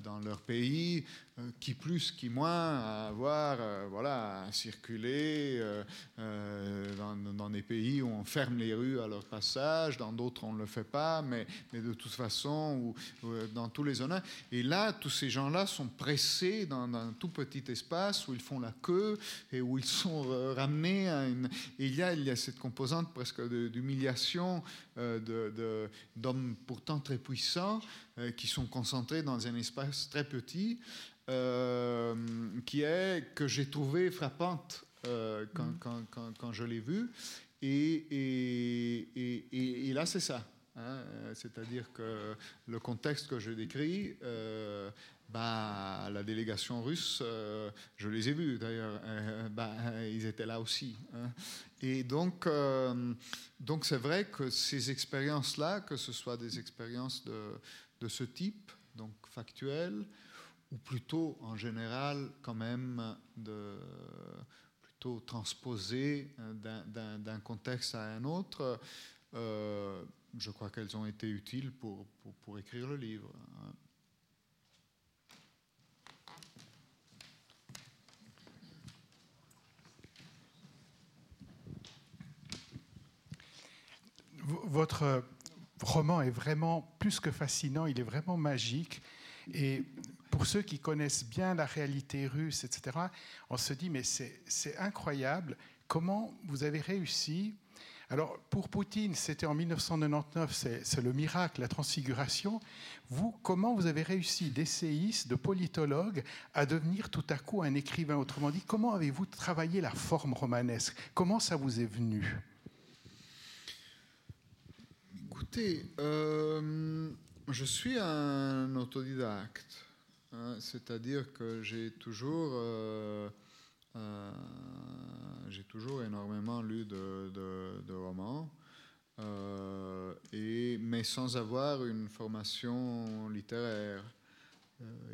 dans leur pays, euh, qui plus, qui moins, à avoir, euh, voilà, circuler dans, des pays où on ferme les rues à leur passage, dans d'autres on ne le fait pas, mais, mais de toute façon, ou, dans tous les zones. Et là, tous ces gens-là sont pressés dans, un tout petit espace où ils font la queue et où ils sont ramenés. Et il y a, il y a cette composante presque d'humiliation d'hommes pourtant très puissants euh, qui sont concentrés dans un espace très petit, euh, qui est que j'ai trouvé frappante euh, mm. quand, quand, quand, je l'ai vue. Et, et, et, là, c'est ça. Hein, c'est-à-dire que le contexte que je décris, bah, la délégation russe, je les ai vus d'ailleurs, bah, ils étaient là aussi. Hein. Et donc, donc c'est vrai que ces expériences-là, que ce soit des expériences de, de ce type, donc factuel, ou plutôt en général quand même plutôt transposé euh, d'un contexte à un autre, euh, je crois qu'elles ont été utiles pour, pour, écrire le livre. Votre roman est vraiment plus que fascinant, il est vraiment magique. Et pour ceux qui connaissent bien la réalité russe, etc., on se dit, mais c'est incroyable, comment vous avez réussi alors, pour Poutine, c'était en 1999, c'est le miracle, la transfiguration. Vous, comment vous avez réussi d'essayiste, de politologue, à devenir tout à coup un écrivain? Autrement dit, comment avez-vous travaillé la forme romanesque? Comment ça vous est venu? Écoutez, euh, je suis un autodidacte, hein, c'est-à-dire que j'ai toujours, euh, euh, toujours énormément lu de, romans, mais sans avoir une formation littéraire,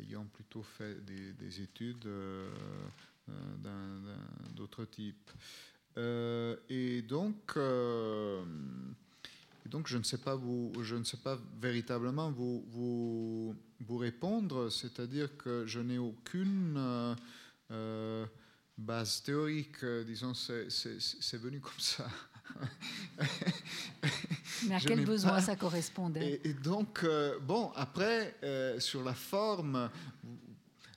ayant plutôt fait des, études d'autre type. et donc, donc je ne sais pas, vous, je ne sais pas véritablement vous, vous, vous répondre, c'est-à-dire que je n'ai aucune euh, euh, base théorique, disons, c'est venu comme ça. Mais à quel besoin ça correspondait? Et, donc, euh, bon, après, sur la forme,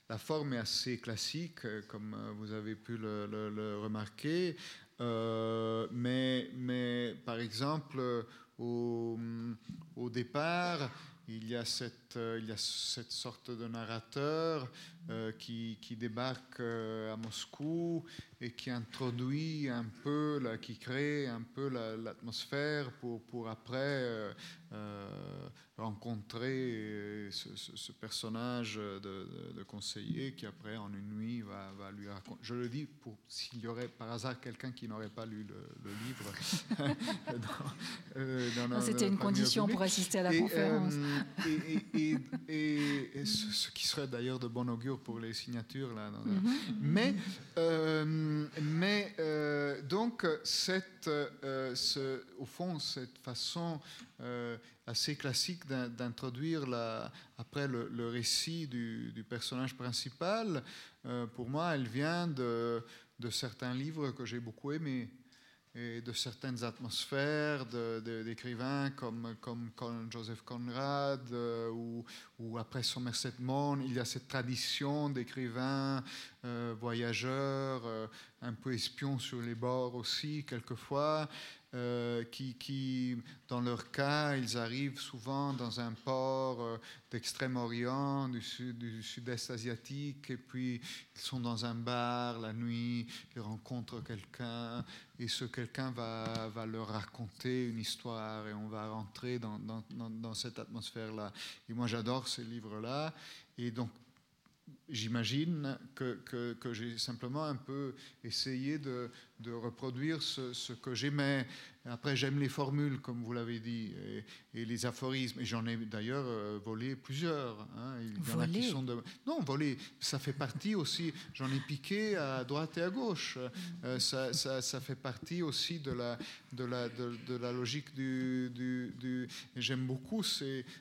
la forme est assez classique, comme vous avez pu le, le remarquer. mais, mais, par exemple, au, départ, il y, a cette, euh, il y a cette sorte de narrateur euh, qui, qui, débarque euh, à Moscou et qui introduit un peu, là, qui crée un peu l'atmosphère pour, pour après rencontrer ce, personnage de, conseiller qui après en une nuit va, va lui raconter. Je le dis pour s'il y aurait par hasard quelqu'un qui n'aurait pas lu le, livre. C'était une condition pour assister à la conférence. et, et, ce, qui serait d'ailleurs de bon augure pour les signatures là. Mhm. Mais, euh, mais euh, donc cette, euh, ce, au fond, cette façon assez classique d'introduire après le, récit du, du, personnage principal, pour moi, elle vient de, de certains livres que j'ai beaucoup aimés et de certaines atmosphères d'écrivains comme, comme, Joseph Conrad euh, ou, ou, après Somerset Maugham. Il y a cette tradition d'écrivains voyageurs, un peu espions sur les bords aussi, quelquefois. Euh, qui, dans leur cas, ils arrivent souvent dans un port euh, d'Extrême-Orient, du, sud, du sud-est asiatique, et puis ils sont dans un bar la nuit, ils rencontrent quelqu'un, et ce quelqu'un va, leur raconter une histoire, et on va rentrer dans, dans, dans cette atmosphère-là. Et moi, j'adore ces livres-là. Et donc, j'imagine que, que, j'ai simplement un peu essayé de, de reproduire ce, ce que j'aimais. Après, j'aime les formules, comme vous l'avez dit, et, les aphorismes. Et j'en ai d'ailleurs euh, volé plusieurs. Hein. Il y en a qui sont de... Non, volé, ça fait partie aussi. J'en ai piqué à droite et à gauche. Euh, ça, ça, ça, fait partie aussi de la, de la, de, de la logique du. du, du... J'aime beaucoup.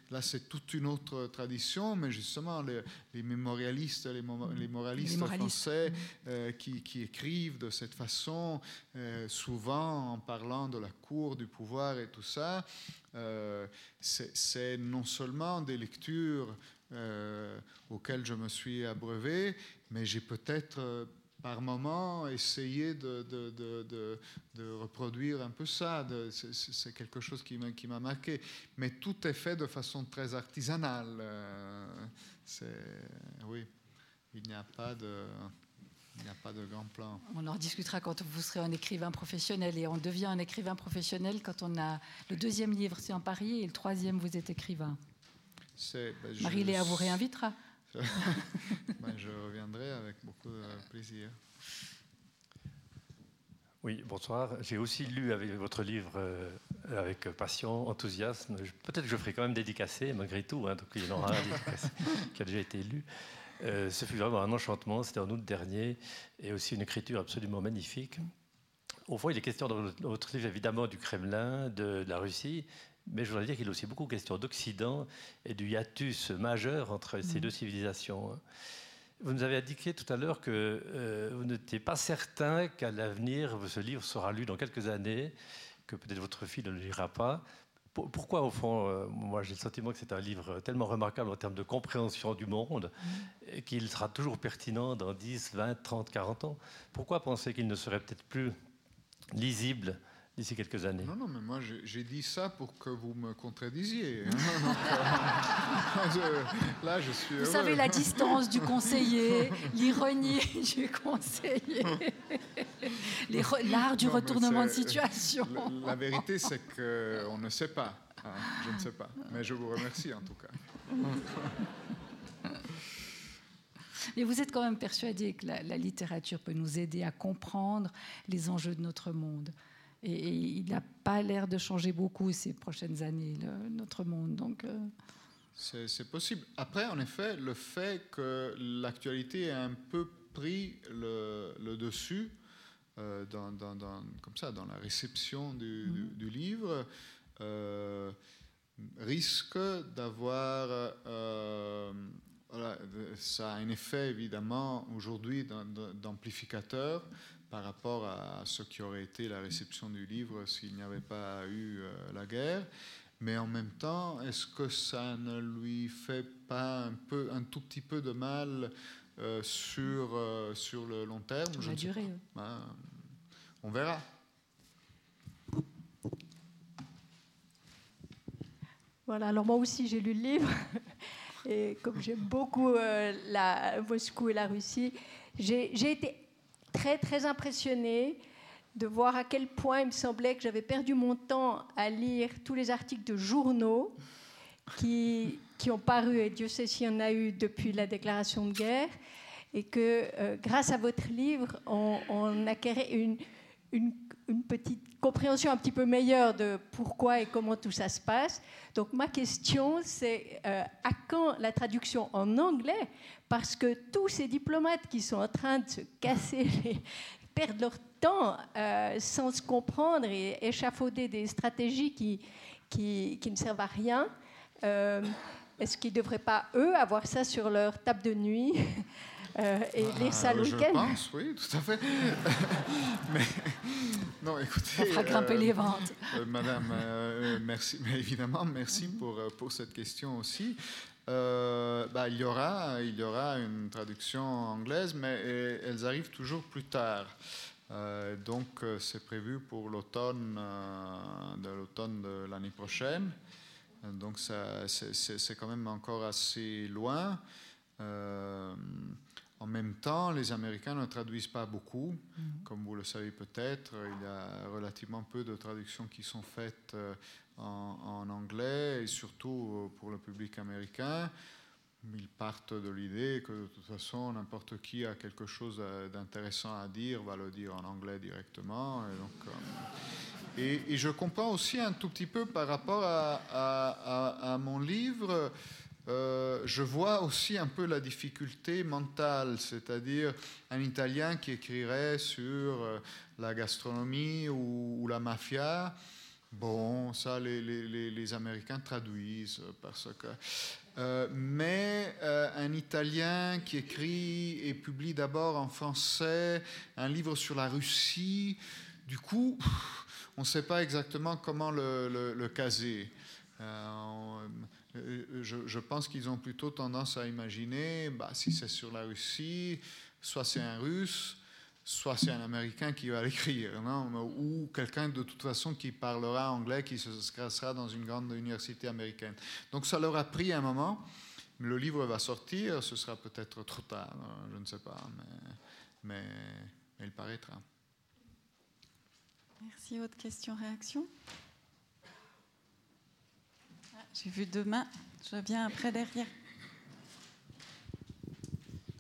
Là, c'est toute une autre tradition, mais justement, les, les mémorialistes, les, les moralistes français euh, qui, qui écrivent de cette façon souvent en parlant de la cour, du pouvoir et tout ça, euh, c'est non seulement des lectures euh, auxquelles je me suis abreuvé, mais j'ai peut-être par moment de, de, reproduire un peu ça. C'est quelque chose qui m'a marqué. Mais tout est fait de façon très artisanale. oui, il n'y a pas de... Il n'y a pas de grand plan. On en discutera quand vous serez un écrivain professionnel. Et on devient un écrivain professionnel quand on a le deuxième livre, c'est en Paris, et le troisième, vous êtes écrivain. Ben, Marie-Léa vous réinvitera. ben, je reviendrai avec beaucoup de plaisir. Oui, bonsoir. J'ai aussi lu avec votre livre euh, avec passion, enthousiasme. Peut-être que je ferai quand même dédicacer, malgré tout, hein, donc il y en aura un qui a déjà été lu. Euh, ce fut vraiment un enchantement, c'était en août dernier, et aussi une écriture absolument magnifique. Au fond, il est question dans votre livre évidemment du Kremlin, de, la Russie, mais je voudrais dire qu'il est aussi beaucoup question d'Occident et du hiatus majeur entre ces mm. deux civilisations. Vous nous avez indiqué tout à l'heure que euh, vous n'étiez pas certain qu'à l'avenir, ce livre sera lu dans quelques années, que peut-être votre fille ne le lira pas. Pourquoi, au fond, euh, moi j'ai le sentiment que c'est un livre tellement remarquable en termes de compréhension du monde mmh. qu'il sera toujours pertinent dans 10, 20, 30, 40 ans? Pourquoi penser qu'il ne serait peut-être plus lisible d'ici quelques années. Non, non, mais moi j'ai dit ça pour que vous me contredisiez. Hein. Euh, là, je suis. Vous savez la distance du conseiller, l'ironie du conseiller, l'art du retournement de situation. La, la vérité, c'est qu'on ne sait pas. Hein, je ne sais pas. Mais je vous remercie en tout cas. Mais vous êtes quand même persuadé que la, la littérature peut nous aider à comprendre les enjeux de notre monde. Et, il n'a pas l'air de changer beaucoup ces prochaines années, notre monde. Donc. Euh. C'est possible. Après, en effet, le fait que l'actualité ait un peu pris le, dessus, euh, dans, comme ça, dans la réception du, mm-hmm. livre, euh, risque d'avoir. ça a un effet évidemment aujourd'hui d'amplificateur par rapport à ce qui aurait été la réception du livre s'il n'y avait pas eu euh, la guerre. Mais en même temps, est-ce que ça ne lui fait pas un, peu, un tout petit peu de mal euh, sur, euh, sur le long terme? Ça va durer. Ben, on verra. Voilà, alors moi aussi j'ai lu le livre. Et comme j'aime beaucoup la Moscou et la Russie, j'ai été très, très impressionnée de voir à quel point il me semblait que j'avais perdu mon temps à lire tous les articles de journaux qui, qui ont paru, et Dieu sait s'il y en a eu depuis la déclaration de guerre, et que euh, grâce à votre livre, on, on acquérait une, une, une, petite compréhension un petit peu meilleure de pourquoi et comment tout ça se passe. Donc ma question, c'est euh, à quand la traduction en anglais? Parce que tous ces diplomates qui sont en train de se casser, les, perdent leur temps euh, sans se comprendre et échafauder des stratégies qui, qui, ne servent à rien. Euh, est-ce qu'ils ne devraient pas, eux, avoir ça sur leur table de nuit? Euh, et lire ça le week-end Je pense, oui, tout à fait. Mais, non, écoutez... Ça fera grimper les ventes. madame, merci, mais évidemment, merci pour, pour cette question aussi. euh, bah, il, y aura, il y aura une traduction anglaise, mais elles arrivent toujours plus tard. Euh, donc c'est prévu pour l'automne de l'automne de l'année prochaine. Donc c'est quand même encore assez loin. En même temps, les Américains ne traduisent pas beaucoup. Mhm. Comme vous le savez peut-être, il y a relativement peu de traductions qui sont faites euh, en, anglais, et surtout euh, pour le public américain. Ils partent de l'idée que de toute façon, n'importe qui a quelque chose euh, d'intéressant à dire, va le dire en anglais directement. Et, donc, et, je comprends aussi un tout petit peu par rapport à, à mon livre euh, je vois aussi un peu la difficulté mentale, c'est-à-dire un Italien qui écrirait sur euh, la gastronomie ou, la mafia. Bon, ça, les, Américains traduisent parce que. Euh, mais un Italien qui écrit et publie d'abord en français un livre sur la Russie, du coup, on ne sait pas exactement comment le, caser. Je, pense qu'ils ont plutôt tendance à imaginer, bah, si c'est sur la Russie, soit c'est un Russe, soit c'est un Américain qui va l'écrire, ou quelqu'un de toute façon qui parlera anglais, qui se sera dans une grande université américaine. Donc ça leur a pris un moment, le livre va sortir, ce sera peut-être trop tard, hein, je ne sais pas, mais, mais il paraîtra. Merci. Autre question, réaction? J'ai vu deux mains. Je viens après derrière.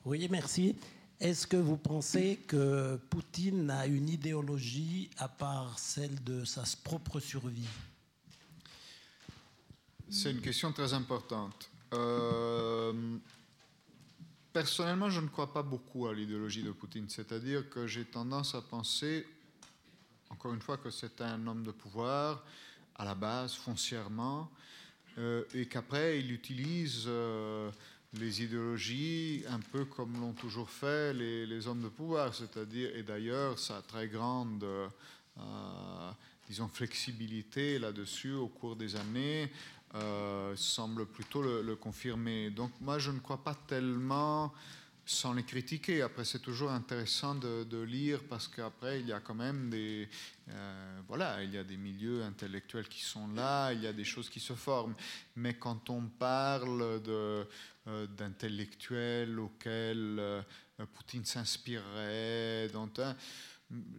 Oui, merci. Est-ce que vous pensez que Poutine a une idéologie à part celle de sa propre survie? C'est une question très importante. Euh, personnellement, je ne crois pas beaucoup à l'idéologie de Poutine. C'est-à-dire que j'ai tendance à penser, encore une fois, que c'est un homme de pouvoir, à la base, foncièrement, euh, et qu'après il utilise euh, les idéologies un peu comme l'ont toujours fait les, hommes de pouvoir, c'est-à-dire, et d'ailleurs sa très grande, euh, disons, flexibilité là-dessus au cours des années semble plutôt le, le, confirmer. Donc moi je ne crois pas tellement sans les critiquer. Après, c'est toujours intéressant de, lire parce qu'après, il y a quand même des, euh, voilà, il y a des milieux intellectuels qui sont là, il y a des choses qui se forment. Mais quand on parle euh, d'intellectuels auxquels euh, Poutine s'inspirerait,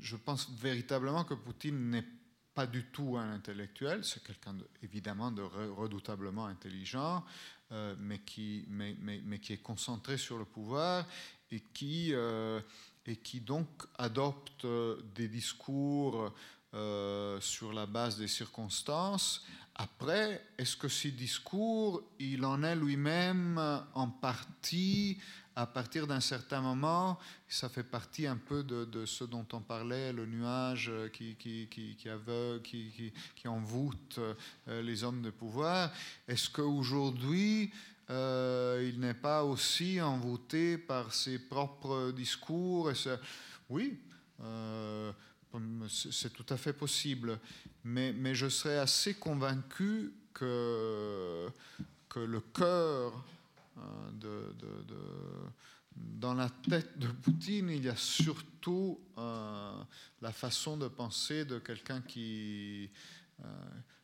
je pense véritablement que Poutine n'est pas du tout un intellectuel, c'est quelqu'un évidemment de redoutablement intelligent, euh, mais, qui, mais, mais, qui est concentré sur le pouvoir et qui, euh, et qui donc adopte des discours euh, sur la base des circonstances. Après, est-ce que ces discours, il en est lui-même en partie à partir d'un certain moment, ça fait partie un peu de, ce dont on parlait, le nuage qui, qui, aveugle, qui, envoûte euh, les hommes de pouvoir. Est-ce qu'aujourd'hui, euh, il n'est pas aussi envoûté par ses propres discours Oui, euh, c'est tout à fait possible. Mais, je serais assez convaincu que le cœur de, dans la tête de Poutine, il y a surtout euh, la façon de penser de quelqu'un qui, euh,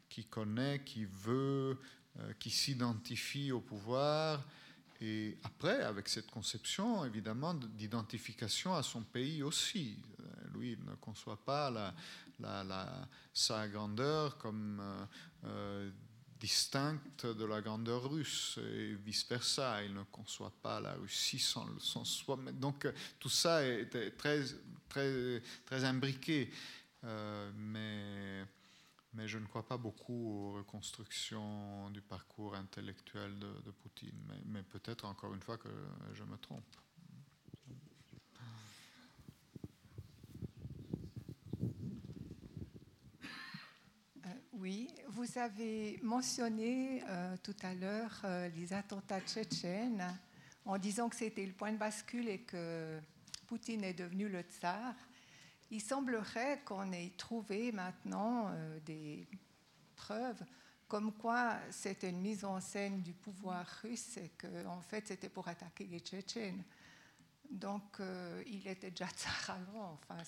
qui connaît, qui veut, euh, qui s'identifie au pouvoir. Et après, avec cette conception, évidemment, d'identification à son pays aussi. Lui, il ne conçoit pas sa grandeur comme distincte de la grandeur russe et vice-versa. Il ne conçoit pas la Russie sans, sans soi. Donc tout ça est très, très, très imbriqué. Euh, mais, mais je ne crois pas beaucoup aux reconstructions du parcours intellectuel de, Poutine. Mais peut-être encore une fois que je me trompe. Oui, vous avez mentionné euh, tout à l'heure euh, les attentats tchétchènes en disant que c'était le point de bascule et que Poutine est devenu le tsar. Il semblerait qu'on ait trouvé maintenant euh, des preuves comme quoi c'était une mise en scène du pouvoir russe et qu'en en fait c'était pour attaquer les Tchétchènes. Donc il était déjà tsar avant. Enfin,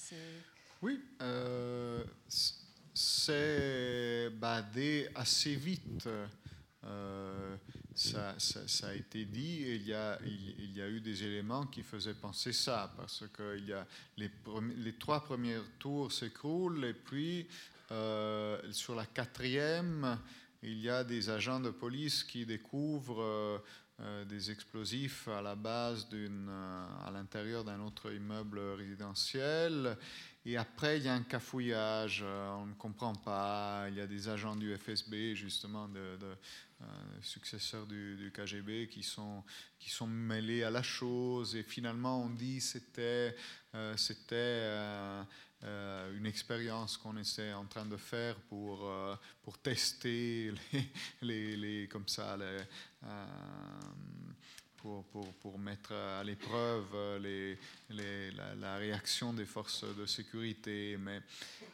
oui, euh, c'est badé assez vite. Euh, ça, a été dit, et il y a, eu des éléments qui faisaient penser ça, parce que il y a les, trois premiers tours s'écroulent, et puis sur la quatrième, il y a des agents de police qui découvrent euh, des explosifs à la base euh, à l'intérieur d'un autre immeuble résidentiel. Et après, il y a un cafouillage, euh, on ne comprend pas. Il y a des agents du FSB, justement, de, successeurs du, KGB, qui sont, qui sont mêlés à la chose. Et finalement, on dit c'était c'était une expérience qu'on était en train de faire pour, pour tester les, les, comme ça les, euh, pour, pour, pour, mettre à l'épreuve les, les, la, réaction des forces de sécurité. Mais,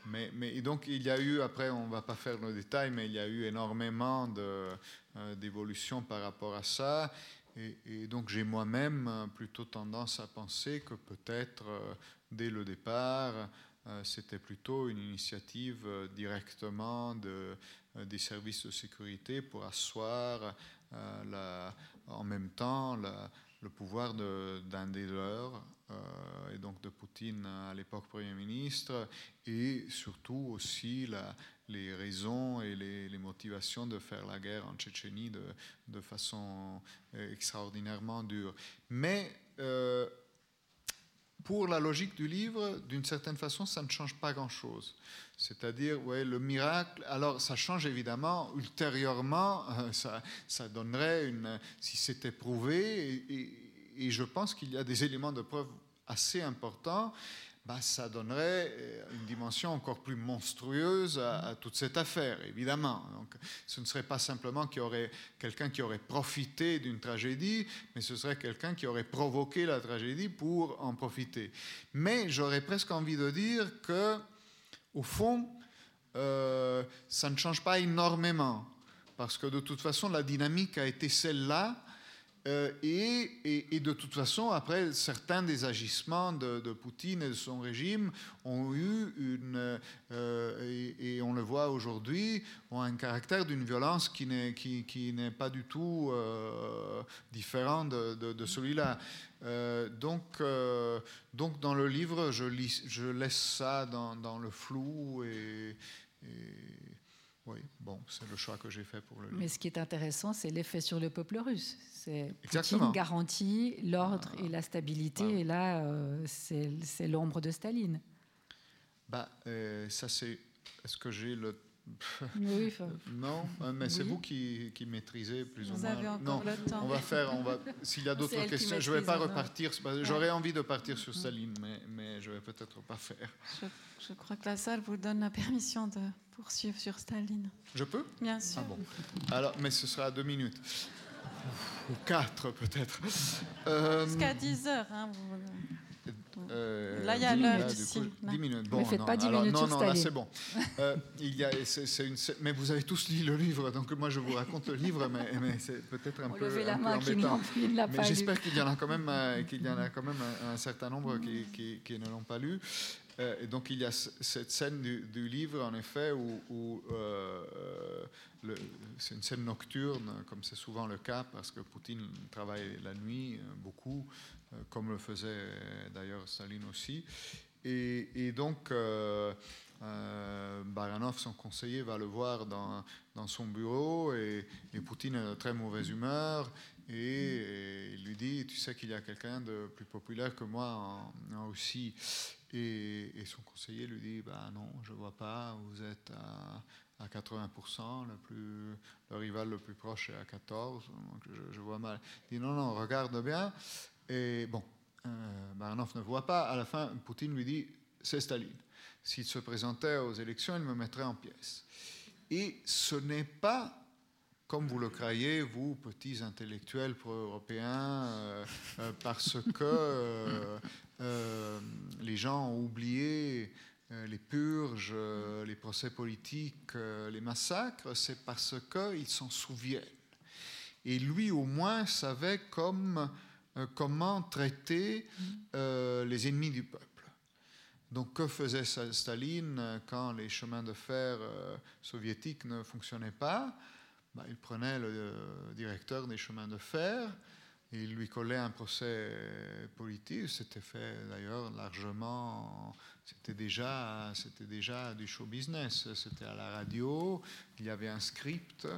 mais, mais donc il y a eu, après on ne va pas faire le détail, mais il y a eu énormément euh, d'évolution par rapport à ça. Et, donc j'ai moi-même plutôt tendance à penser que peut-être euh, dès le départ, c'était plutôt une initiative directement de, des services de sécurité pour asseoir euh, en même temps le pouvoir d'un des leurs, euh, et donc de Poutine à l'époque Premier ministre, et surtout aussi les raisons et les, motivations de faire la guerre en Tchétchénie de, façon euh, extraordinairement dure. Mais pour la logique du livre, d'une certaine façon, ça ne change pas grand-chose. C'est-à-dire, ouais, le miracle, alors ça change évidemment, ultérieurement, euh, ça, ça, donnerait une, si c'était prouvé, et, je pense qu'il y a des éléments de preuve assez importants, bah, ça donnerait euh, une dimension encore plus monstrueuse à, toute cette affaire, évidemment. Donc, ce ne serait pas simplement qu'il y aurait quelqu'un qui aurait profité d'une tragédie, mais ce serait quelqu'un qui aurait provoqué la tragédie pour en profiter. Mais j'aurais presque envie de dire que au fond, euh, ça ne change pas énormément, parce que de toute façon, la dynamique a été celle-là, euh, et, de toute façon, après, certains des agissements de, Poutine et de son régime ont eu une, euh, et, on le voit aujourd'hui, ont un caractère d'une violence qui n'est qui, qui pas du tout différent de, celui-là. donc, donc, dans le livre, je laisse ça dans, dans le flou et oui, bon, c'est le choix que j'ai fait pour le livre. Mais ce qui est intéressant, c'est l'effet sur le peuple russe. C'est Poutine garantit l'ordre et la stabilité, et là, euh, c'est l'ombre de Staline. Bah, euh, ça, c'est. Est-ce que j'ai le oui, non, euh, mais c'est vous qui, qui, maîtrisez plus vous ou moins. Avez encore non, le temps. on va faire, on va. S'il y a d'autres questions, je ne vais pas repartir. J'aurais envie de partir sur Staline, mais, mais je ne vais peut-être pas faire. Je, crois que la salle vous donne la permission de poursuivre sur Staline. Je peux? Bien sûr. Ah bon. Alors, mais ce sera à deux minutes. Ou quatre peut-être. Euh, Jusqu'à 10 heures. Hein, euh, là, il y a l'heure ici. 10 minutes. Bon, faites pas 10 minutes non, sur non, là c'est bon. Euh, il y a, c'est, une, mais vous avez tous lu le livre, donc moi je vous raconte le livre, mais, mais c'est peut-être un, peu, la un main. Qui l'a mais j'espère qu'il y en a quand même, euh, qu'il y en a quand même un, certain nombre qui, qui, qui ne l'ont pas lu. Euh, et donc il y a cette scène du, livre, en effet, où, où euh, c'est une scène nocturne, comme c'est souvent le cas, parce que Poutine travaille la nuit beaucoup, comme le faisait d'ailleurs Staline aussi. Et, donc, euh, euh, Baranov, son conseiller, va le voir dans, dans son bureau et, Poutine est de très mauvaise humeur et, il lui dit, tu sais qu'il y a quelqu'un de plus populaire que moi en, Russie. Et, son conseiller lui dit, bah non, je ne vois pas, vous êtes à, à 80%, le, plus, le rival le plus proche est à 14%, donc je, je vois mal. Il dit, non, non, regarde bien. Et bon, euh, Baranov ne voit pas. À la fin, Poutine lui dit c'est Staline. S'il se présentait aux élections, il me mettrait en pièces. Et ce n'est pas, comme vous le croyez, vous, petits intellectuels pro-européens, euh, euh, parce que les gens ont oublié les purges, les procès politiques, les massacres, c'est parce qu'ils s'en souviennent. Et lui, au moins, savait comme, comment traiter les ennemis du peuple? Donc que faisait Staline quand les chemins de fer soviétiques ne fonctionnaient pas? Bah, Il prenait le directeur des chemins de fer, il lui collait un procès politique. C'était fait d'ailleurs largement. C'était déjà, c'était déjà du show business. C'était à la radio. Il y avait un script.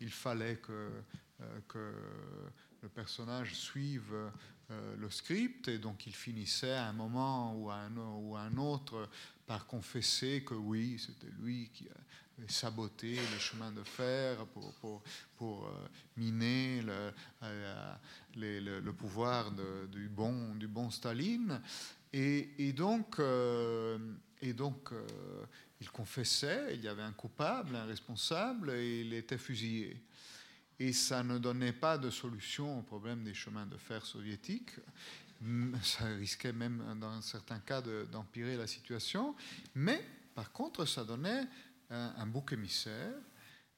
Il fallait que, euh, que le personnage suive euh, le script. Et donc il finissait à un moment ou à un, autre par confesser que oui, c'était lui qui a saboter les chemins de fer pour, euh, miner le, euh, le, pouvoir de, du, bon, du bon Staline. Et, donc, et donc il confessait, il y avait un coupable, un responsable, et il était fusillé. Et ça ne donnait pas de solution au problème des chemins de fer soviétiques. Ça risquait même, dans certains cas, d'empirer la situation. Mais, par contre, ça donnait un, bouc émissaire,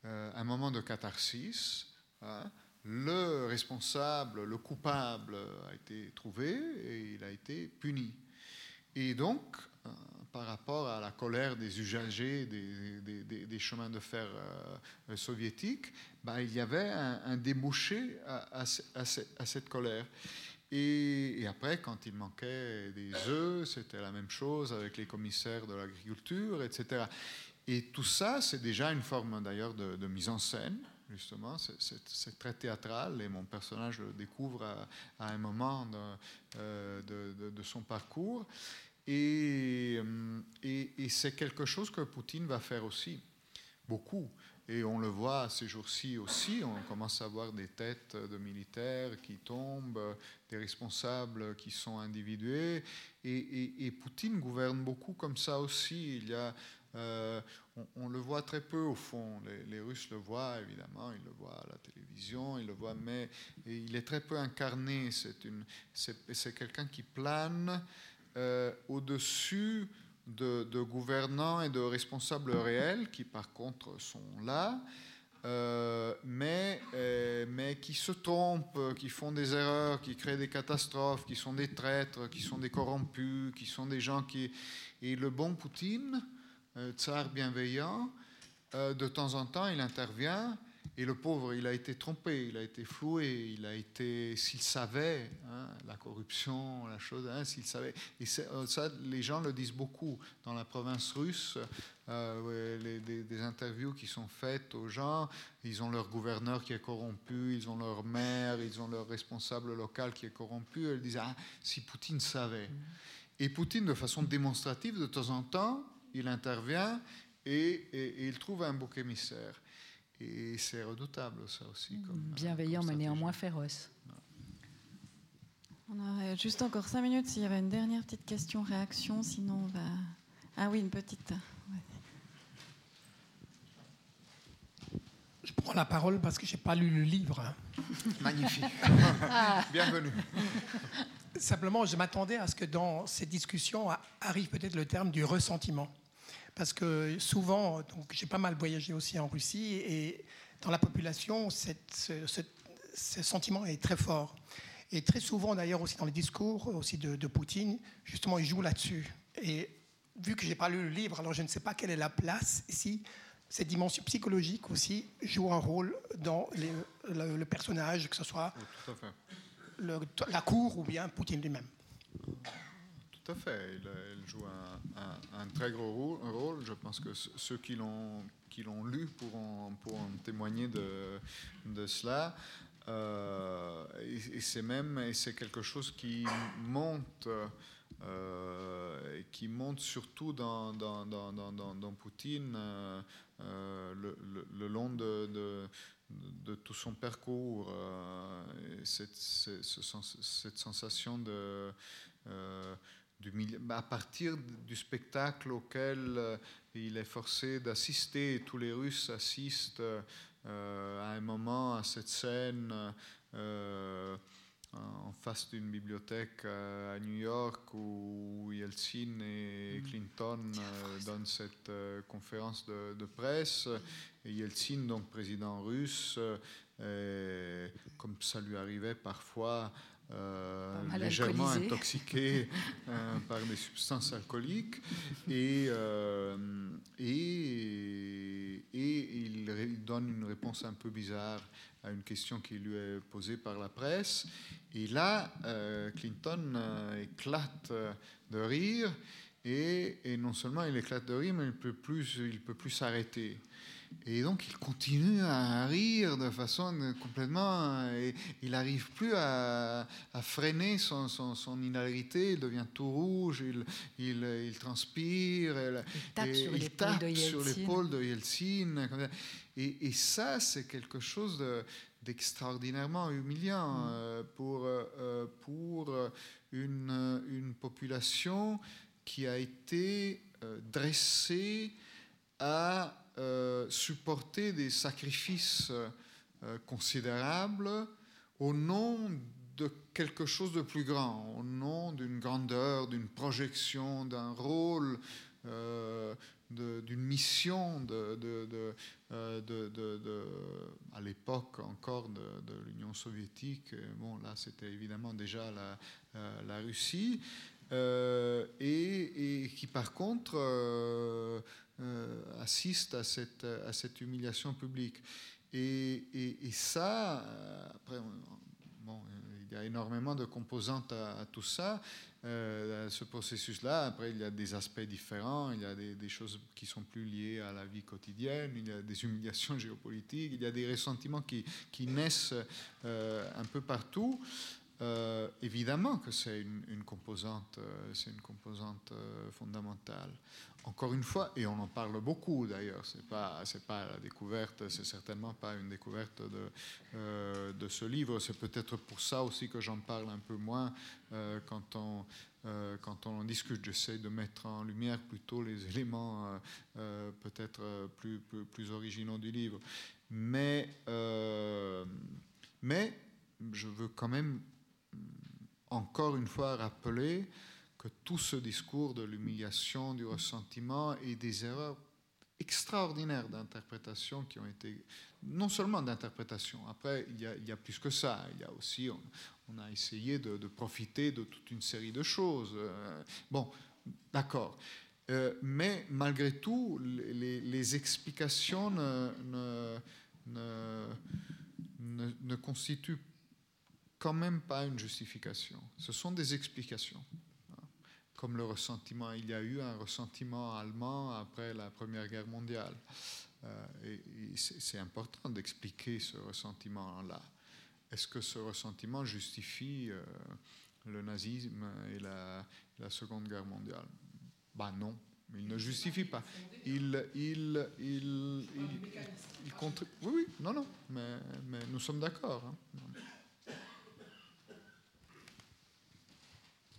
euh, un moment de catharsis. Hein. Le responsable, le coupable a été trouvé et il a été puni. Et donc, euh, par rapport à la colère des usagers des, chemins de fer euh, soviétiques, bah, il y avait un, débouché à, cette colère. Et, après, quand il manquait des œufs, c'était la même chose avec les commissaires de l'agriculture, etc. Et tout ça, c'est déjà une forme d'ailleurs de, mise en scène, justement. C'est très théâtral et mon personnage le découvre à, un moment euh, de, de, son parcours. Et, euh, et, c'est quelque chose que Poutine va faire aussi, beaucoup. Et on le voit ces jours-ci aussi, on commence à voir des têtes de militaires qui tombent, des responsables qui sont individués. Et, et Poutine gouverne beaucoup comme ça aussi. Il y a euh, on, le voit très peu au fond. Les, Russes le voient évidemment, ils le voient à la télévision, ils le voient, mais il est très peu incarné. C'est quelqu'un qui plane euh, au-dessus de, gouvernants et de responsables réels qui par contre sont là. Euh, mais, mais qui se trompent, qui font des erreurs, qui créent des catastrophes, qui sont des traîtres, qui sont des corrompus, qui sont des gens qui... Et le bon Poutine, euh, tsar bienveillant, euh, de temps en temps, il intervient et le pauvre, il a été trompé, il a été floué, il a été, s'il savait, hein, la corruption, la chose, hein, s'il savait. Et euh, ça, les gens le disent beaucoup dans la province russe. les, des, interviews qui sont faites aux gens, ils ont leur gouverneur qui est corrompu, ils ont leur maire, ils ont leur responsable local qui est corrompu. Ils disent ah, si Poutine savait. Et Poutine, de façon démonstrative, de temps en temps, il intervient et, il trouve un bouc émissaire. Et c'est redoutable, ça aussi. Comme, Bienveillant, mais néanmoins féroce. On aurait juste encore cinq minutes s'il y avait une dernière petite question, réaction, sinon on va. Ah oui, une petite. Je prends la parole parce que je n'ai pas lu le livre. Magnifique. Bienvenue. Simplement, je m'attendais à ce que dans cette discussion arrive peut-être le terme du ressentiment. Parce que souvent, donc j'ai pas mal voyagé aussi en Russie, et dans la population, cette, ce, sentiment est très fort. Et très souvent, d'ailleurs, aussi dans les discours aussi de, Poutine, justement, il joue là-dessus. Et vu que j'ai pas lu le livre, alors je ne sais pas quelle est la place ici. Cette dimension psychologique aussi joue un rôle dans le, personnage, que ce soit la cour ou bien Poutine lui-même. Tout à fait. Il, joue un, très gros rôle. Je pense que ceux qui l'ont lu pourront, témoigner de, de cela. Euh, et, c'est même et c'est quelque chose qui monte, euh, qui monte surtout dans, dans, dans, dans Poutine euh, le, long de, de, tout son parcours. cette, cette, sensation de à partir du spectacle auquel euh, il est forcé d'assister, tous les Russes assistent euh, à un moment à cette scène euh, en face d'une bibliothèque à New York où Yeltsin et Mm. Clinton donnent cette conférence de, de presse. Et Yeltsin, donc président russe, comme ça lui arrivait parfois, euh, légèrement alcoolisé. intoxiqué euh, par des substances alcooliques et, euh, et, et il, donne une réponse un peu bizarre à une question qui lui est posée par la presse. Et là, euh, Clinton éclate de rire et, et non seulement il éclate de rire, mais il il peut plus s'arrêter. Et donc il continue à rire de façon complètement. et il n'arrive plus à, à freiner son, son, son hilarité. Il devient tout rouge, il, il, il transpire. et- tape et sur il l'épaule tape sur l'épaule de Yeltsin. Et, et ça, c'est quelque chose de- d'extraordinairement humiliant pour, euh, pour euh, une, euh, une population qui a été euh, dressée à euh, supporter des sacrifices euh, considérables au nom de quelque chose de plus grand, au nom d'une grandeur, d'une projection, d'un rôle, euh, d'une mission à l'époque encore de, l'Union soviétique. Bon, là, c'était évidemment déjà la, Russie. Et, qui par contre assiste à cette, à cette humiliation publique. Et, et- ça, euh, après, on- bon, il y a énormément de composantes à, tout ça, euh, à ce processus-là. Après, il y a des aspects différents, il y a des, choses qui sont plus liées à la vie quotidienne, il y a des humiliations géopolitiques, il y a des ressentiments qui, qui naissent euh, un peu partout. Euh, évidemment que c'est une, composante, euh, c'est une composante euh, fondamentale. Encore une fois, et on en parle beaucoup d'ailleurs, c'est pas, c'est pas la découverte, c'est certainement pas une découverte de, de ce livre. C'est peut-être pour ça aussi que j'en parle un peu moins quand on quand on en discute. J'essaie de mettre en lumière plutôt les éléments peut-être plus, plus, originaux du livre. Mais mais je veux quand même encore une fois rappeler que tout ce discours de l'humiliation, du ressentiment et des erreurs extraordinaires d'interprétation qui ont été, non seulement d'interprétation, après il y, a, plus que ça, il y a aussi, on, a essayé de, profiter de toute une série de choses. Euh, bon, d'accord. Euh, mais malgré tout, les, explications ne, ne, ne, ne, ne constituent quand même pas une justification. Ce sont des explications. Comme le ressentiment, il y a eu un ressentiment allemand après la Première Guerre mondiale. Euh, et, c'est important d'expliquer ce ressentiment-là. Est-ce que ce ressentiment justifie euh, le nazisme et la, Seconde Guerre mondiale? Ben non, il ne justifie pas. Il, il, il, il. Oui, oui, non, non, mais, mais nous sommes d'accord.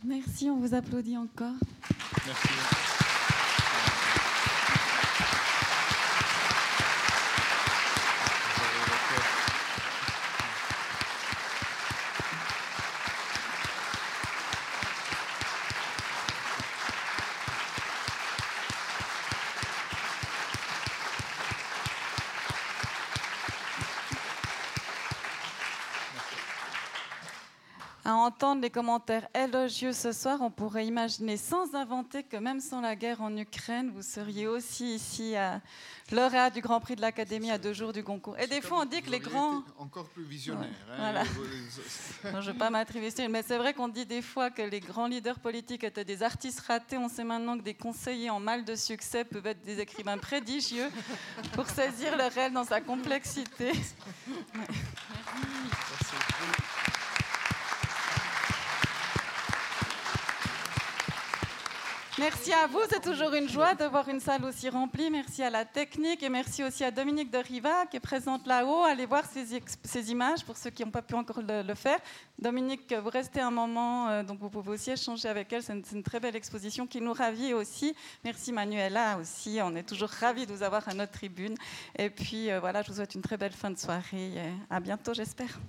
Merci, on vous applaudit encore. À entendre les commentaires élogieux ce soir, on pourrait imaginer sans inventer que même sans la guerre en Ukraine, vous seriez aussi ici à lauréat du Grand Prix de l'Académie à deux jours du concours. Et des fois, on dit que les grands... Encore plus visionnaire. Ouais, hein, voilà. vous- Non, je ne veux pas m'attribuer, mais c'est vrai qu'on dit des fois que les grands leaders politiques étaient des artistes ratés. On sait maintenant que des conseillers en mal de succès peuvent être des écrivains prodigieux pour saisir le réel dans sa complexité. Ouais. Merci à vous, c'est toujours une joie de voir une salle aussi remplie. Merci à la technique et merci aussi à Dominique de Riva qui est présente là-haut. Allez voir ces, images pour ceux qui n'ont pas pu encore le, faire. Dominique, vous restez un moment, euh, donc vous pouvez aussi échanger avec elle. C'est une, c'est une très belle exposition qui nous ravit aussi. Merci Manuela aussi. On est toujours ravis de vous avoir à notre tribune. Et puis euh, voilà, je vous souhaite une très belle fin de soirée. et À bientôt, j'espère.